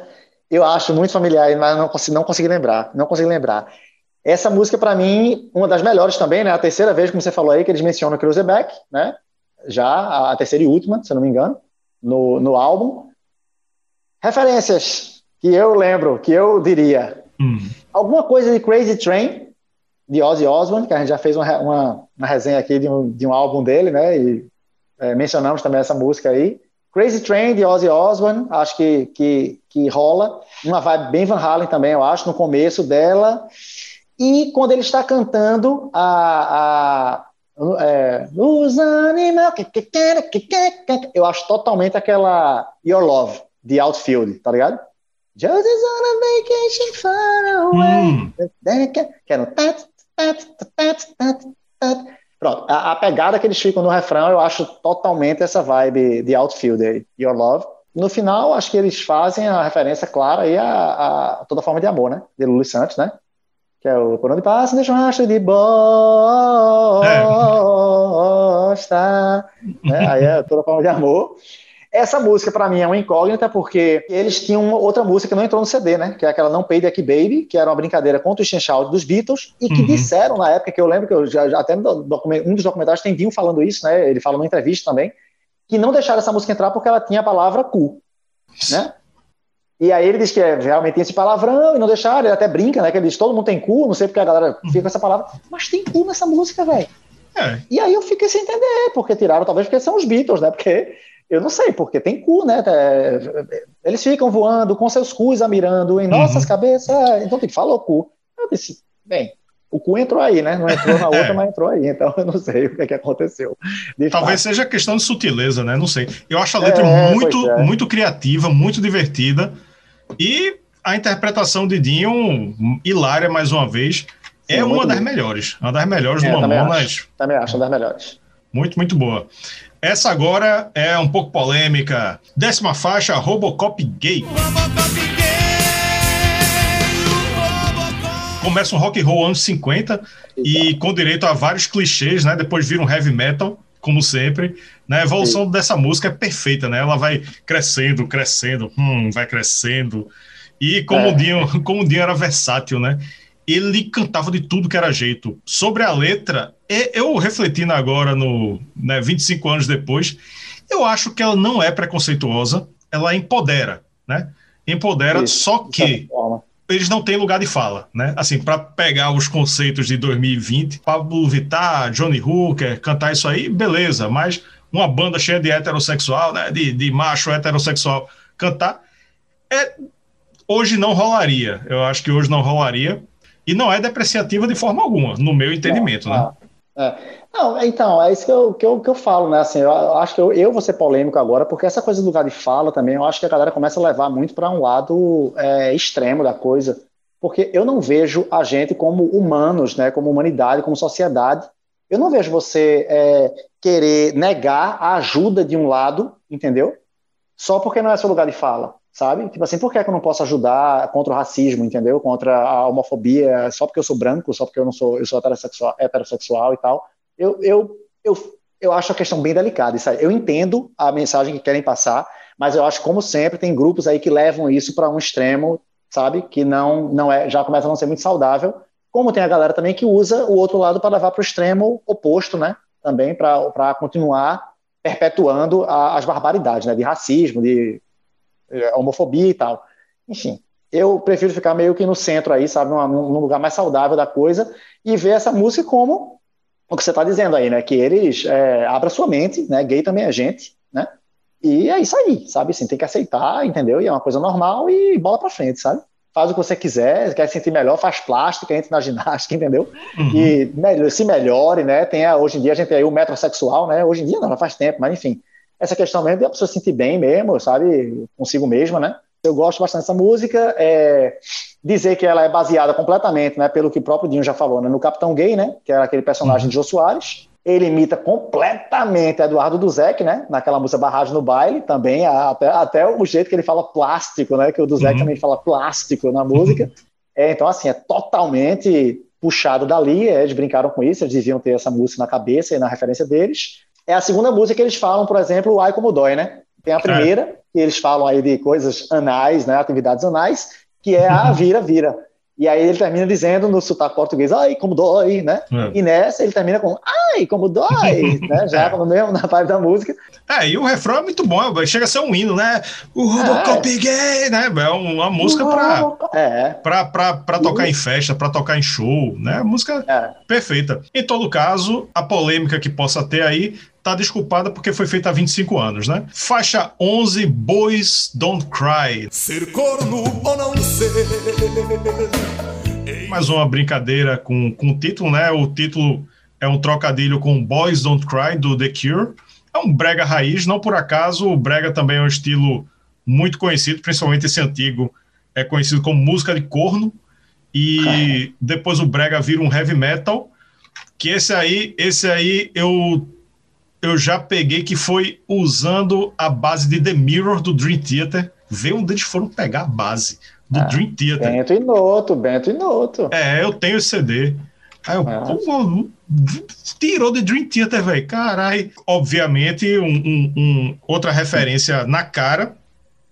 Eu acho muito familiar, mas não consigo, não consegui lembrar. Não consegui lembrar. Essa música, para mim, uma das melhores também, né? A terceira vez, como você falou aí, que eles mencionam Cruzeback, né? Já a terceira e última, se eu não me engano no, no álbum. Referências que eu lembro, que eu diria. Hum. Alguma coisa de Crazy Train, de Ozzy Osbourne, que a gente já fez uma, uma, uma resenha aqui de um, de um álbum dele, né? E é, mencionamos também essa música aí. Crazy Train de Ozzy Osbourne, acho que, que, que rola. Uma vibe bem Van Halen também, eu acho, no começo dela. E quando ele está cantando a, a é, os animais. Eu acho totalmente aquela Your Love, de Outfield, tá ligado? Just is on a vacation far away. Hum. Que era Pronto, a, a, pegada que eles ficam no refrão, eu acho totalmente essa vibe de Outfield aí, Your Love. No final, acho que eles fazem a referência clara aí a, a toda forma de amor, né? De Lulu Santos, né? que é o Por onde passa, deixa um rastro de bosta. Né? Aí é toda forma de amor. Essa música, para mim, é uma incógnita, porque eles tinham outra música que não entrou no CD, né? Que é aquela Não Pay Back Baby, que era uma brincadeira contra o Shout dos Beatles, e que uhum. disseram na época, que eu lembro que eu já, até um dos documentários tem Dinho falando isso, né? Ele fala numa entrevista também, que não deixaram essa música entrar porque ela tinha a palavra cu, né? E aí ele diz que é, realmente tem esse palavrão e não deixaram, ele até brinca, né? Que ele diz, todo mundo tem cu, não sei porque a galera fica com essa palavra, mas tem cu nessa música, velho. É. E aí eu fiquei sem entender, porque tiraram, talvez porque são os Beatles, né? Porque eu não sei, porque tem cu, né? É, eles ficam voando com seus cus amirando em nossas uhum. cabeças, então tem que falar o cu. Eu disse, bem, o cu entrou aí, né? Não entrou na outra, é. mas entrou aí. Então eu não sei o que, é que aconteceu. Talvez seja questão de sutileza, né? Não sei. Eu acho a letra é, muito, é. muito criativa, muito divertida. E a interpretação de Dinho, hilária mais uma vez, é Sim, é uma das bom. melhores. Uma das melhores é, do Mamonas. Também acho, também acho, uma das melhores. Muito, muito boa. Essa agora é um pouco polêmica. Décima faixa, Robocop Gay. Robocop gay Começa um rock and roll anos 50 e com direito a vários clichês, né? Depois vira um heavy metal como sempre. Né? A evolução Sim. dessa música é perfeita, né? Ela vai crescendo, crescendo, hum, vai crescendo. E como, é. o Dinho, como o Dinho era versátil, né? ele cantava de tudo que era jeito. Sobre a letra, eu refletindo agora no né, 25 anos depois, eu acho que ela não é preconceituosa, ela empodera, né? Empodera, Isso, só que eles não têm lugar de fala, né? Assim, para pegar os conceitos de 2020, Pablo Vittar, Johnny Hooker, cantar isso aí, beleza, mas uma banda cheia de heterossexual, né? De, de macho heterossexual cantar, é, hoje não rolaria. Eu acho que hoje não rolaria. E não é depreciativa de forma alguma, no meu entendimento, não, né? É. Não, então, é isso que eu, que eu, que eu falo, né? Assim, eu acho que eu, eu vou ser polêmico agora, porque essa coisa do lugar de fala também, eu acho que a galera começa a levar muito para um lado é, extremo da coisa. Porque eu não vejo a gente como humanos, né? Como humanidade, como sociedade. Eu não vejo você é, querer negar a ajuda de um lado, entendeu? Só porque não é seu lugar de fala sabe? Tipo assim, por que, é que eu não posso ajudar contra o racismo, entendeu? Contra a homofobia, só porque eu sou branco, só porque eu não sou, eu sou heterossexual, heterossexual e tal. Eu, eu, eu, eu acho a questão bem delicada. Isso aí. Eu entendo a mensagem que querem passar, mas eu acho, como sempre, tem grupos aí que levam isso para um extremo, sabe? Que não, não é, já começa a não ser muito saudável. Como tem a galera também que usa o outro lado para levar para o extremo oposto, né? Também para continuar perpetuando a, as barbaridades, né? De racismo, de homofobia e tal. Enfim, eu prefiro ficar meio que no centro aí, sabe, num, num lugar mais saudável da coisa e ver essa música como o que você está dizendo aí, né? Que eles é, abra sua mente, né? Gay também é gente, né? E é isso aí, sabe? Assim, tem que aceitar, entendeu? E é uma coisa normal e bola para frente, sabe? Faz o que você quiser, quer se sentir melhor, faz plástica, entra na ginástica, entendeu? Uhum. E se melhore, né? Tem, hoje em dia a gente tem aí o metrosexual, né? Hoje em dia não, já faz tempo, mas enfim essa questão mesmo de a pessoa se sentir bem mesmo, sabe, consigo mesma, né? Eu gosto bastante dessa música. É, dizer que ela é baseada completamente, né, pelo que o próprio Dinho já falou, né, no Capitão Gay, né, que era aquele personagem uhum. de Jô Soares. Ele imita completamente Eduardo Duzek, né, naquela música Barragem no Baile, também, até, até o jeito que ele fala plástico, né, que o Duzek uhum. também fala plástico na música. Uhum. É, então, assim, é totalmente puxado dali, é, eles brincaram com isso, eles deviam ter essa música na cabeça e na referência deles. É a segunda música que eles falam, por exemplo, o Ai Como Dói, né? Tem a primeira, é. que eles falam aí de coisas anais, né? Atividades anais, que é a vira, vira. E aí ele termina dizendo no sotaque português, ai, como dói, né? É. E nessa ele termina com, ai, como dói, né? Já é. mesmo, na parte da música. É, e o refrão é muito bom, chega a ser um hino, né? O Robocop é. gay, né? É uma música pra, é. pra, pra, pra tocar em festa, pra tocar em show, né? Música é. perfeita. Em todo caso, a polêmica que possa ter aí tá desculpada porque foi feita há 25 anos, né? Faixa 11, Boys Don't Cry. Ser corno ou não ser. Mais uma brincadeira com, com o título, né? O título é um trocadilho com Boys Don't Cry, do The Cure. É um brega raiz, não por acaso, o brega também é um estilo muito conhecido, principalmente esse antigo, é conhecido como música de corno, e depois o brega vira um heavy metal, que esse aí, esse aí eu eu já peguei que foi usando a base de The Mirror do Dream Theater. Vê onde eles foram pegar a base do ah, Dream Theater. Bento e Noto, Bento e Noto. É, eu tenho esse CD. Aí eu, ah. pô, tirou de Dream Theater, velho. Caralho. Obviamente, um, um, um, outra referência na cara,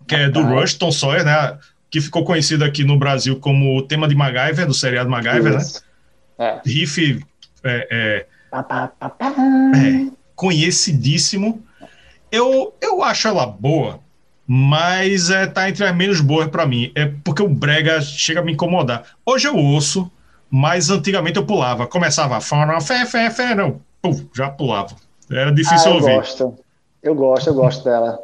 que é do ah. Rush, Tom Sawyer, né? Que ficou conhecido aqui no Brasil como o tema de MacGyver, do seriado MacGyver, né? Isso. né? É. Riff. É, é, é, conhecidíssimo. Eu, eu acho ela boa, mas é, tá entre as menos boas para mim. É porque o brega chega a me incomodar. Hoje eu ouço, mas antigamente eu pulava. Começava fé, fé, fé, não. Pum, já pulava. Era difícil ah, eu ouvir. Eu gosto. Eu gosto, eu gosto dela.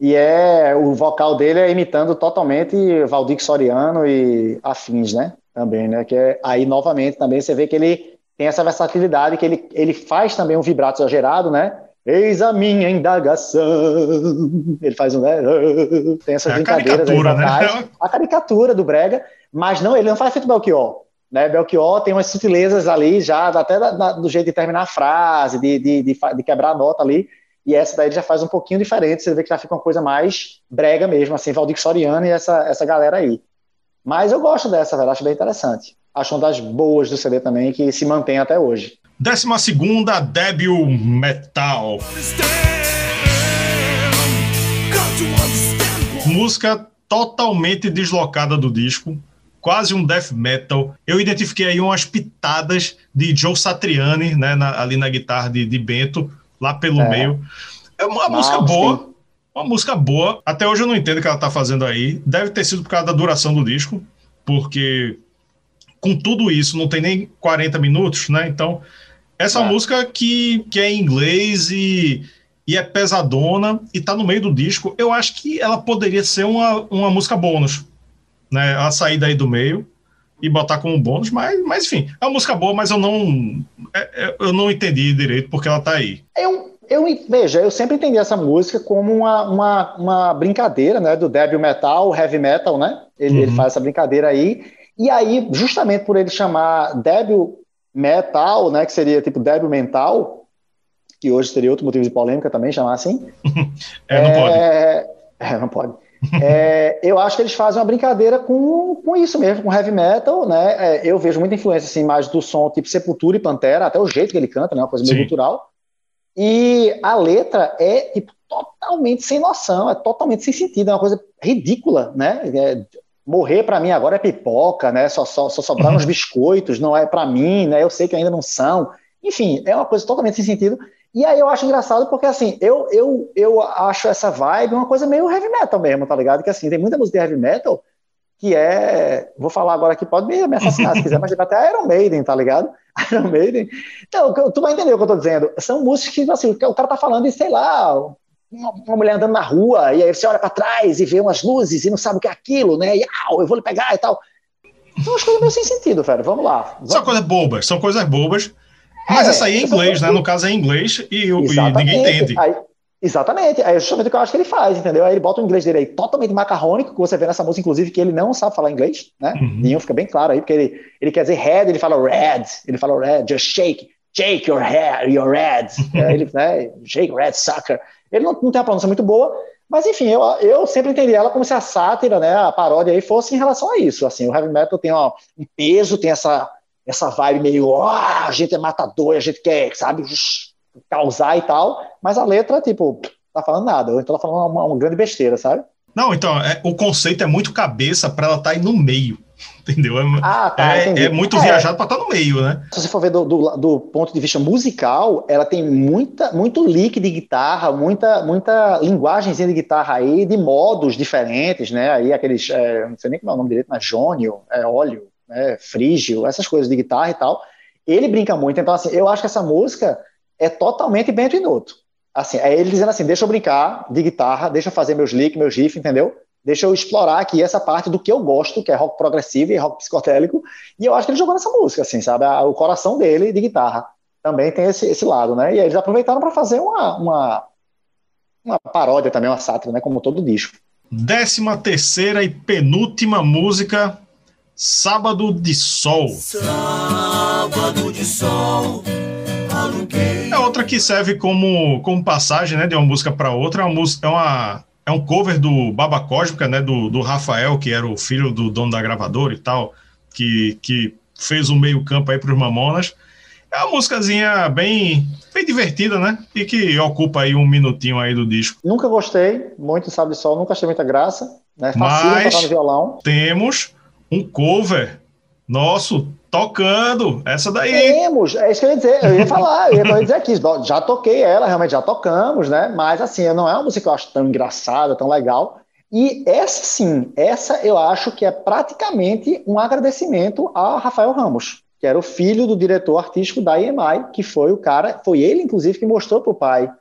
E é o vocal dele é imitando totalmente Valdir Soriano e afins, né? Também, né? Que é, aí novamente também você vê que ele tem essa versatilidade que ele, ele faz também um vibrato exagerado, né? Eis a minha indagação. Ele faz um. Né? Tem essas é brincadeiras aí né? A caricatura do Brega, mas não, ele não faz feito Belchior. Né? Belchior tem umas sutilezas ali, já até da, da, do jeito de terminar a frase, de, de, de, de, quebrar a nota ali. E essa daí já faz um pouquinho diferente. Você vê que já fica uma coisa mais brega mesmo, assim, Valdir Soriano e essa, essa galera aí. Mas eu gosto dessa, velho, acho bem interessante acho uma das boas do CD também, que se mantém até hoje. Décima segunda, Débil Metal. Música totalmente deslocada do disco. quase um death metal. Eu identifiquei aí umas pitadas de Joe Satriani, né, na, ali na guitarra de, de Bento, lá pelo é. meio. É uma música boa. Sim. Uma música boa. Até hoje eu não entendo o que ela tá fazendo aí. Deve ter sido por causa da duração do disco, porque com tudo isso não tem nem 40 minutos, né? Então, essa é. música que, que é em inglês e, e é pesadona e tá no meio do disco, eu acho que ela poderia ser uma, uma música bônus, né? A saída aí do meio e botar como bônus, mas, mas enfim, é uma música boa, mas eu não é, é, eu não entendi direito porque ela tá aí. Eu, eu veja, eu sempre entendi essa música como uma, uma, uma brincadeira, né, do débil metal, heavy metal, né? Ele, uhum. ele faz essa brincadeira aí. E aí, justamente por ele chamar débil metal, né, que seria tipo débil mental, que hoje seria outro motivo de polêmica também chamar assim. é, não pode. É, é não pode. é, eu acho que eles fazem uma brincadeira com, com isso mesmo, com heavy metal, né? É, eu vejo muita influência assim, mais do som tipo Sepultura e Pantera, até o jeito que ele canta, né? Uma coisa meio cultural. E a letra é tipo, totalmente sem noção, é totalmente sem sentido, é uma coisa ridícula, né? É, morrer para mim agora é pipoca, né? Só, só, só sobraram uns biscoitos, não é para mim, né? Eu sei que ainda não são. Enfim, é uma coisa totalmente sem sentido. E aí eu acho engraçado porque, assim, eu, eu, eu acho essa vibe uma coisa meio heavy metal mesmo, tá ligado? Que, assim, tem muita música de heavy metal que é... Vou falar agora aqui, pode me, me assassinar se quiser, mas até Iron Maiden, tá ligado? Iron Maiden. Então, tu vai entender o que eu tô dizendo. São músicas que, assim, o cara tá falando de, sei lá, uma, uma mulher andando na rua, e aí você olha para trás e vê umas luzes e não sabe o que é aquilo, né? E, ah, eu vou lhe pegar e tal. São as coisas meio sem sentido, velho. Vamos lá. Vamos. São coisas bobas, são coisas bobas. Mas é, essa aí é inglês, né? No caso é inglês e, e ninguém entende. Aí, exatamente. Aí é justamente o que eu acho que ele faz, entendeu? Aí ele bota o inglês dele aí totalmente macarrônico, que você vê nessa música, inclusive, que ele não sabe falar inglês, né? Uhum. Nenhum fica bem claro aí, porque ele, ele quer dizer head, ele fala red, ele fala red, just shake, shake your head, your red. é, ele, né? Shake red sucker. Ele não, não tem uma pronúncia muito boa, mas enfim, eu, eu sempre entendi ela como se a sátira, né, a paródia aí fosse em relação a isso. Assim, o heavy metal tem ó, um peso, tem essa, essa vibe meio, oh, a gente é matador, a gente quer, sabe, causar e tal, mas a letra, tipo, tá falando nada, ou então tá falando uma, uma grande besteira, sabe? Não, então, é, o conceito é muito cabeça para ela estar tá aí no meio. Entendeu? É, ah, tá, é, é muito é. viajado para estar tá no meio, né? Se você for ver do, do, do, ponto de vista musical, ela tem muita, muito lick de guitarra, muita, muita linguagem de guitarra aí, de modos diferentes, né? Aí aqueles, é, não sei nem como é o nome direito, mas jônio, é, óleo, né? frígio, essas coisas de guitarra e tal. Ele brinca muito, então assim, eu acho que essa música é totalmente Bento Inoto. Assim, é ele dizendo assim, deixa eu brincar de guitarra, deixa eu fazer meus licks, meus riffs, entendeu? Deixa eu explorar aqui essa parte do que eu gosto, que é rock progressivo e rock psicotélico, e eu acho que ele jogou nessa música, assim, sabe? O coração dele de guitarra também tem esse, esse lado, né? E eles aproveitaram para fazer uma, uma, uma paródia também, uma sátira, né? Como todo disco. Décima terceira e penúltima música, Sábado de Sol. Sábado de Sol. É outra que serve como, como passagem né, de uma música para outra. É uma, é uma é um cover do Baba Cósmica, né, do, do Rafael, que era o filho do dono da gravadora e tal, que, que fez um meio campo aí para os Mamonas. É uma músicazinha bem, bem divertida, né? E que ocupa aí um minutinho aí do disco. Nunca gostei muito de Sol, nunca achei muita graça. Né? Mas no violão. temos um cover nosso tocando essa daí. Temos, é isso que eu ia dizer, eu ia falar, eu ia dizer aqui, já toquei ela, realmente já tocamos, né? Mas assim, não é uma música que eu acho tão engraçada, tão legal. E essa sim, essa eu acho que é praticamente um agradecimento a Rafael Ramos, que era o filho do diretor artístico da EMI, que foi o cara, foi ele inclusive que mostrou para o pai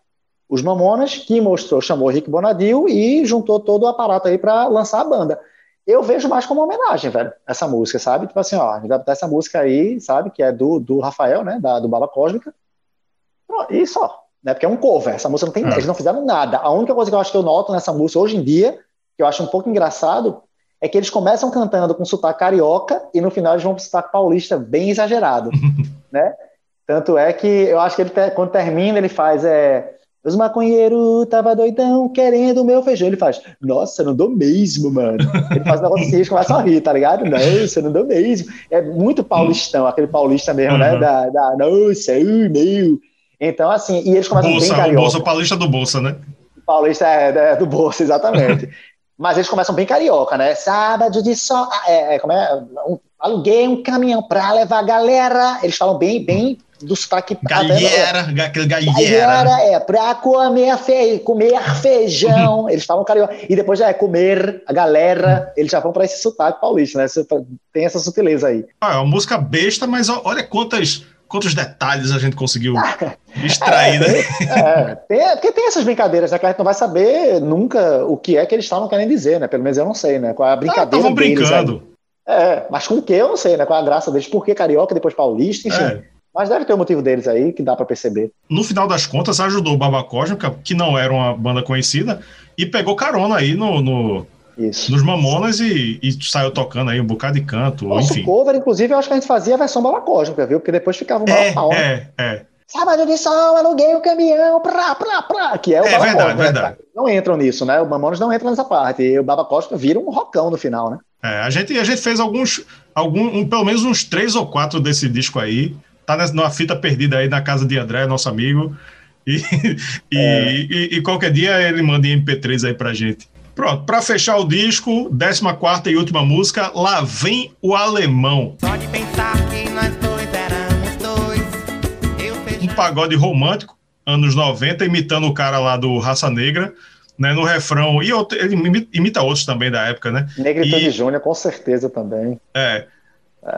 os Mamonas, que mostrou, chamou Rick Bonadil e juntou todo o aparato aí para lançar a banda eu vejo mais como uma homenagem, velho, essa música, sabe? Tipo assim, ó, a gente vai botar essa música aí, sabe? Que é do, do Rafael, né? Da, do Baba Cósmica. E só, né? Porque é um cover. Essa música não tem. É. Eles não fizeram nada. A única coisa que eu acho que eu noto nessa música hoje em dia, que eu acho um pouco engraçado, é que eles começam cantando com sotaque carioca e no final eles vão pro sotaque paulista bem exagerado, né? Tanto é que eu acho que ele, quando termina, ele faz. É, os maconheiros tava doidão querendo o meu feijão. Ele faz, nossa, não dou mesmo, mano. Ele faz um negócio assim, eles começam a rir, tá ligado? Nossa, não dou mesmo. É muito paulistão, aquele paulista mesmo, né? uhum. né? Da, da, nossa, ui, meu. Então, assim, e eles começam Bolsa, bem carioca. O Bolsa, paulista do Bolsa, né? Paulista é, é do Bolsa, exatamente. Mas eles começam bem carioca, né? Sábado de sol. ah, É, é, como é? Um, aluguei um caminhão pra levar a galera. Eles falam bem, bem do sotaque. Galera, ga- aquele galera. Galera, é, pra comer, fe... comer feijão. Eles falam carioca. E depois já é comer, a galera. Eles já vão pra esse sotaque paulista, né? Tem essa sutileza aí. Ah, é uma música besta, mas olha quantas, quantos detalhes a gente conseguiu extrair, né? É, tem- porque tem essas brincadeiras, né? Que a gente não vai saber nunca o que é que eles estavam querendo dizer, né? Pelo menos eu não sei, né? Qual é a Ah, brincadeira Estavam deles aí. brincando. É, mas com o que eu não sei, né? Qual é a graça deles? Por que carioca, depois paulista, enfim. É. Mas deve ter um motivo deles aí que dá pra perceber. No final das contas, ajudou o Baba Cósmica, que não era uma banda conhecida, e pegou carona aí no, no- nos Mamonas e, e saiu tocando aí um bocado de canto, Nosso enfim. cover, inclusive, eu acho que a gente fazia a versão bala cósmica, viu? Porque depois ficava uma É, pau, né? é, é. Sábado de sol, aluguei o caminhão, pra, pra, pra, que é o É Baba verdade, Cósmica, né? verdade. Não entram nisso, né? O Mamonas não entra nessa parte. E o Baba Cósmica vira um rocão no final, né? É, a, gente, a gente fez alguns, algum, um- pelo menos uns três ou quatro desse disco aí. Tá nessa, numa fita perdida aí na casa de André, nosso amigo. E, e, É. e- e qualquer dia ele manda em MP3 aí pra gente. Pronto, pra fechar o disco, 14 e última música, Lá Vem o Alemão. Pode pensar que nós dois éramos dois. Eu Um pagode romântico, anos 90, imitando o cara lá do Raça Negra, né, no refrão. E outro- ele imi- imita outros também da época, né? Negritude E- Júnior, com certeza também. É.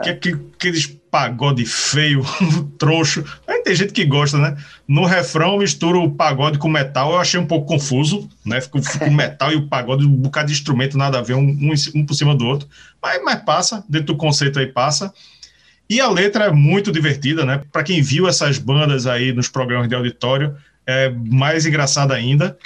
Que, que, aqueles pagode feio, troncho. Aí tem gente que gosta, né? No refrão mistura o pagode com metal. Eu achei um pouco confuso, né? Ficou o metal e o pagode, um bocado de instrumento, nada a ver, um, um, um por cima do outro. Mas, mas passa, dentro do conceito aí passa. E a letra é muito divertida, né? Para quem viu essas bandas aí nos programas de auditório, é mais engraçada ainda.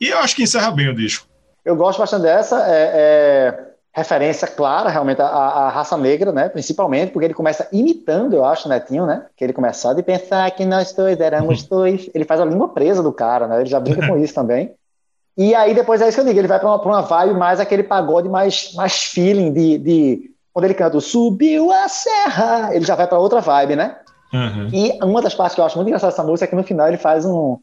E eu acho que encerra bem o disco. Eu gosto bastante dessa. É, é referência clara, realmente, à, à raça negra, né? Principalmente porque ele começa imitando, eu acho, o Netinho, né? Que ele começa só de pensar que nós dois éramos dois. Ele faz a língua presa do cara, né? Ele já brinca com isso também. E aí depois é isso que eu digo, ele vai para uma, pra uma vibe mais aquele pagode mais, mais feeling de, de quando ele canta o Subiu a Serra, ele já vai para outra vibe, né? Uhum. E uma das partes que eu acho muito engraçada dessa música é que no final ele faz um.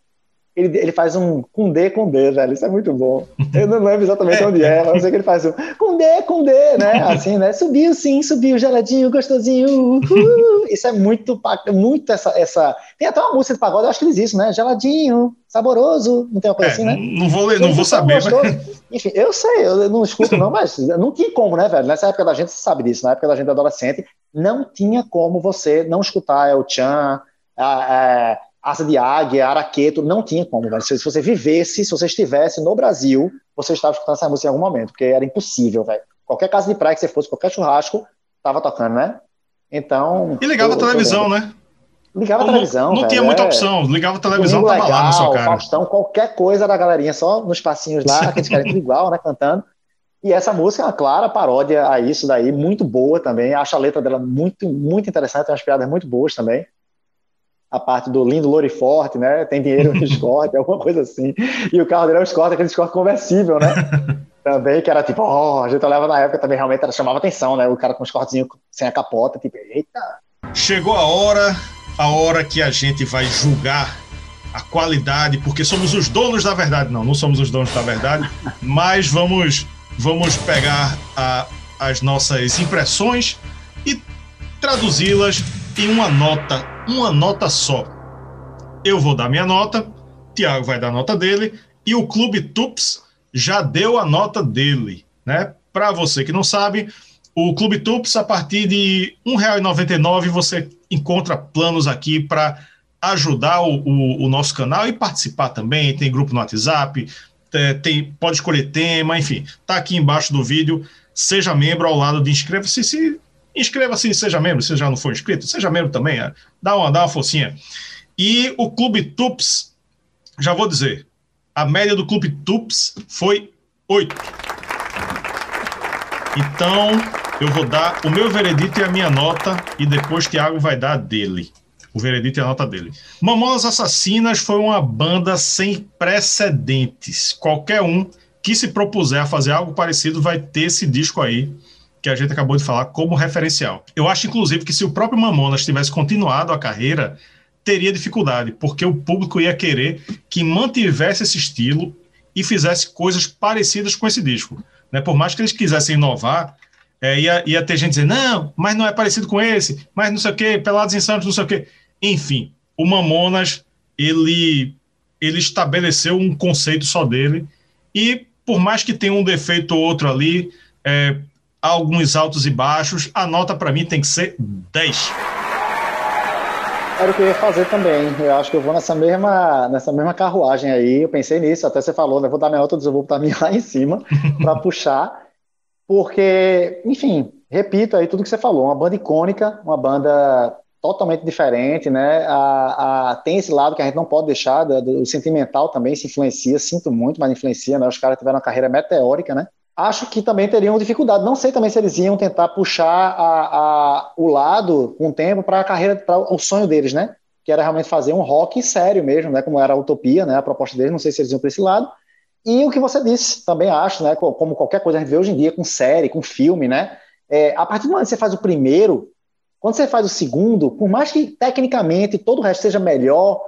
Ele, ele faz um com D com D, velho. Isso é muito bom. Eu não lembro exatamente É. onde é, mas eu sei que ele faz um com D com D, né? Assim, né? Subiu sim, subiu, geladinho, gostosinho. uhul. Isso é muito, muito essa, essa. Tem até uma música de pagode, eu acho que eles isso, né? Geladinho, saboroso, não tem uma coisa É, assim, né? não vou, ler, não vou é saber, mas. Enfim, eu sei, eu não escuto não, mas não tinha como, né, velho? Nessa época da gente, você sabe disso, na época da gente adolescente, não tinha como você não escutar El Chan, a, a, Asa de Águia, Araqueto, não tinha como, velho. Se, você vivesse, se você estivesse no Brasil, você estava escutando essa música em algum momento, porque era impossível, velho. Qualquer casa de praia que você fosse, qualquer churrasco, tava tocando, né? Então. E ligava a televisão, né? Ligava a Não- televisão. Não, velho, tinha muita é. opção. Ligava a televisão, Domingo tava lá na sua Legal, cara. Faustão, qualquer coisa da galerinha, só nos passinhos lá, aqueles caras igual, né, cantando. E essa música é uma clara paródia a isso daí, muito boa também. Acho a letra dela muito, muito interessante, tem umas piadas muito boas também. A parte do lindo louro e forte, né? Tem dinheiro no Escort, alguma coisa assim. E o carro dele é um Escort, aquele Escort conversível, né? também, que era tipo, ó, a gente olhava na época também, realmente ela chamava atenção, né? O cara com os cortezinhos sem a capota, tipo, eita, Chegou a hora, a hora que a gente vai julgar a qualidade, porque somos os donos da verdade. Não, não somos os donos da verdade, mas vamos, vamos pegar a- as nossas impressões e traduzi-las em uma nota, uma nota só. Eu vou dar minha nota, Tiago vai dar a nota dele e o Clube Tups já deu a nota dele, né? Para você que não sabe, o Clube Tups, a partir de R$ 1,99 você encontra planos aqui para ajudar o, o- o nosso canal e participar também. Tem grupo no WhatsApp, é, tem, pode escolher tema, enfim. Tá aqui embaixo do vídeo. Seja membro ao lado de inscreva-se. Se inscreva-se e seja membro. Se já não for inscrito, seja membro também. é. Dá uma, dá uma forcinha. E o Clube Tups, já vou dizer, a média do Clube Tups foi 8. Então, eu vou dar o meu veredito e a minha nota, e depois Thiago vai dar a dele. O veredito e a nota dele. Mamonas Assassinas foi uma banda sem precedentes. Qualquer um que se propuser a fazer algo parecido vai ter esse disco aí que a gente acabou de falar como referencial. Eu acho, inclusive, que se o próprio Mamonas tivesse continuado a carreira, teria dificuldade, porque o público ia querer que mantivesse esse estilo e fizesse coisas parecidas com esse disco. Né? Por mais que eles quisessem inovar, é, ia, ia ter gente dizendo, não, mas não é parecido com esse, mas não sei o quê, Pelados Insanos, não sei o quê. Enfim, o Mamonas, ele, ele estabeleceu um conceito só dele, e por mais que tenha um defeito ou outro ali, é, alguns altos e baixos, a nota para mim tem que ser 10. Era o que eu ia fazer também. Eu acho que eu vou nessa mesma, nessa mesma carruagem aí. Eu pensei nisso, até você falou, né? Vou dar minha nota, eu vou botar minha lá em cima para puxar. Porque, enfim, repito aí tudo que você falou, uma banda icônica, uma banda totalmente diferente, né? A, a, tem esse lado que a gente não pode deixar, do, do, sentimental também se influencia, sinto muito, mas influencia, né? Os caras tiveram uma carreira meteórica, né? Acho que também teriam dificuldade. Não sei também se eles iam tentar puxar a, a, o lado com o tempo para a carreira, para o sonho deles, né? Que era realmente fazer um rock sério mesmo, né? Como era a utopia, né? A proposta deles. Não sei se eles iam para esse lado. E o que você disse, também acho, né? Como qualquer coisa a gente vê hoje em dia com série, com filme, né? É, a partir do momento que você faz o primeiro, quando você faz o segundo, por mais que tecnicamente todo o resto seja melhor,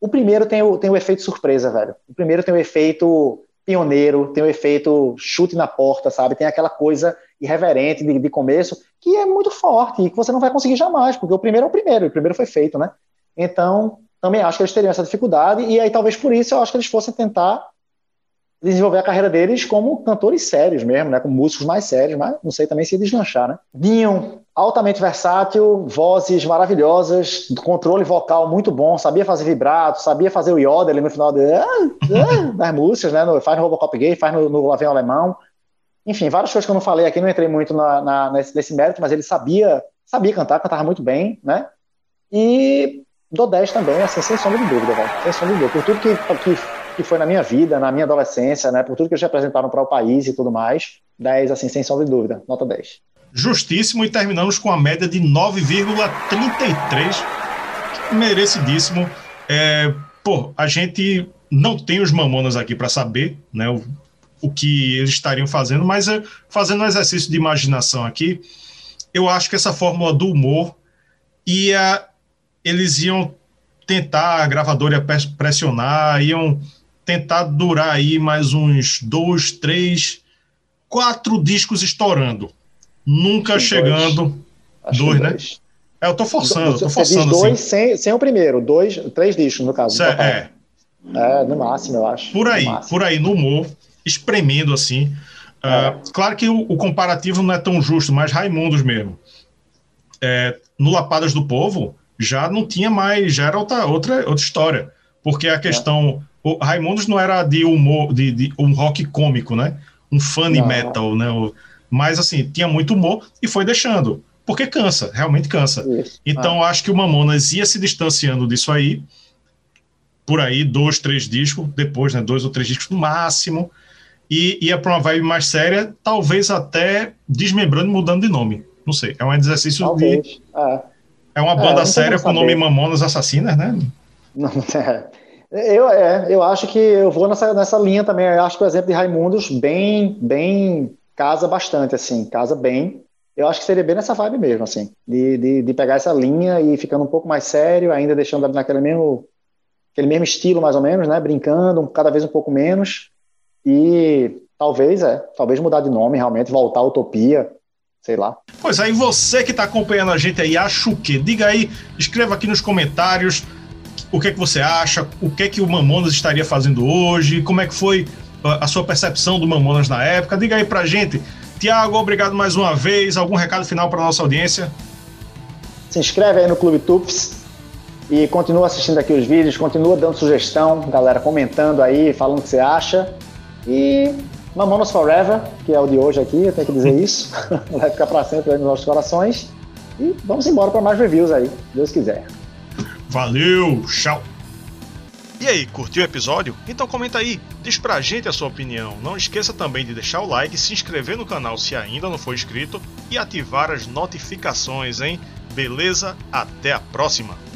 o primeiro tem o, tem o efeito surpresa, velho. O primeiro tem o efeito pioneiro, tem o efeito chute na porta, sabe? Tem aquela coisa irreverente de, de, começo que é muito forte e que você não vai conseguir jamais, porque o primeiro é o primeiro, o primeiro foi feito, né? Então, também acho que eles teriam essa dificuldade e aí talvez por isso eu acho que eles fossem tentar desenvolver a carreira deles como cantores sérios mesmo, né? Como músicos mais sérios, mas não sei também se deslanchar, né? Dinho, altamente versátil, vozes maravilhosas, controle vocal muito bom, sabia fazer vibrato, sabia fazer o yodel no final de, ah, ah, das músicas, né? No, faz no Robocop Gay, faz no, no Avião Alemão. Enfim, várias coisas que eu não falei aqui, não entrei muito na, na, nesse, nesse mérito, mas ele sabia, sabia cantar, cantava muito bem, né? E do 10 também, assim, sem sombra de dúvida, velho. Sem sombra de dúvida. Por tudo que, que, que foi na minha vida, na minha adolescência, né? Por tudo que eles representaram para o país e tudo mais. 10, assim, sem sombra de dúvida. Nota 10 justíssimo e terminamos com a média de 9,33, merecidíssimo. É, pô, a gente não tem os mamonas aqui para saber, né, o, o que eles estariam fazendo, mas é, fazendo um exercício de imaginação aqui, eu acho que essa fórmula do humor ia, eles iam tentar, a gravadora ia pressionar, iam tentar durar aí mais uns dois, três, quatro discos estourando nunca chegando. Dois, dois né? Dois. É, eu tô forçando, eu tô forçando. dois assim. sem, sem o primeiro, dois, três discos no caso. Cê, é. É, no máximo, eu acho. Por aí, por aí, no humor, espremendo assim. É. Uh, claro que o, o, comparativo não é tão justo, mas Raimundos mesmo. É, no Lapadas do Povo já não tinha mais, já era outra, outra, outra história. Porque a questão. É. O Raimundos não era de humor, de, de um rock cômico, né? Um funny não. metal, né? Mas, assim, tinha muito humor e foi deixando. Porque cansa, realmente cansa. Isso. Então, ah. acho que o Mamonas ia se distanciando disso aí. Por aí, dois, três discos, depois, né? Dois ou três discos no máximo. E ia para uma vibe mais séria, talvez até desmembrando e mudando de nome. Não sei. É um exercício talvez. de. É. é uma banda é, séria com o nome Mamonas Assassinas, né? Não, é. Eu, é, eu acho que eu vou nessa, nessa linha também. Eu acho que o exemplo de Raimundos bem, bem casa bastante, assim, casa bem. Eu acho que seria bem nessa vibe mesmo, assim, de, de, de pegar essa linha e ficando um pouco mais sério, ainda deixando naquele mesmo, aquele mesmo estilo, mais ou menos, né? Brincando, cada vez um pouco menos. E talvez, é, talvez mudar de nome realmente, voltar à utopia, sei lá. Pois aí, você que está acompanhando a gente aí, acha o quê? Diga aí, escreva aqui nos comentários o que é que você acha, o que é que o Mamonas estaria fazendo hoje, como é que foi a sua percepção do Mamonas na época. Diga aí pra gente. Tiago, obrigado mais uma vez. Algum recado final para nossa audiência? Se inscreve aí no Clube Tups e continua assistindo aqui os vídeos, continua dando sugestão, galera comentando aí, falando o que você acha. E Mamonas Forever, que é o de hoje aqui, eu tenho que dizer isso. Vai ficar para sempre aí nos nossos corações. E vamos embora para mais reviews aí, Deus quiser. Valeu, tchau! E aí, curtiu o episódio? Então comenta aí, diz pra gente a sua opinião. Não esqueça também de deixar o like, se inscrever no canal se ainda não for inscrito e ativar as notificações, hein? Beleza? Até a próxima!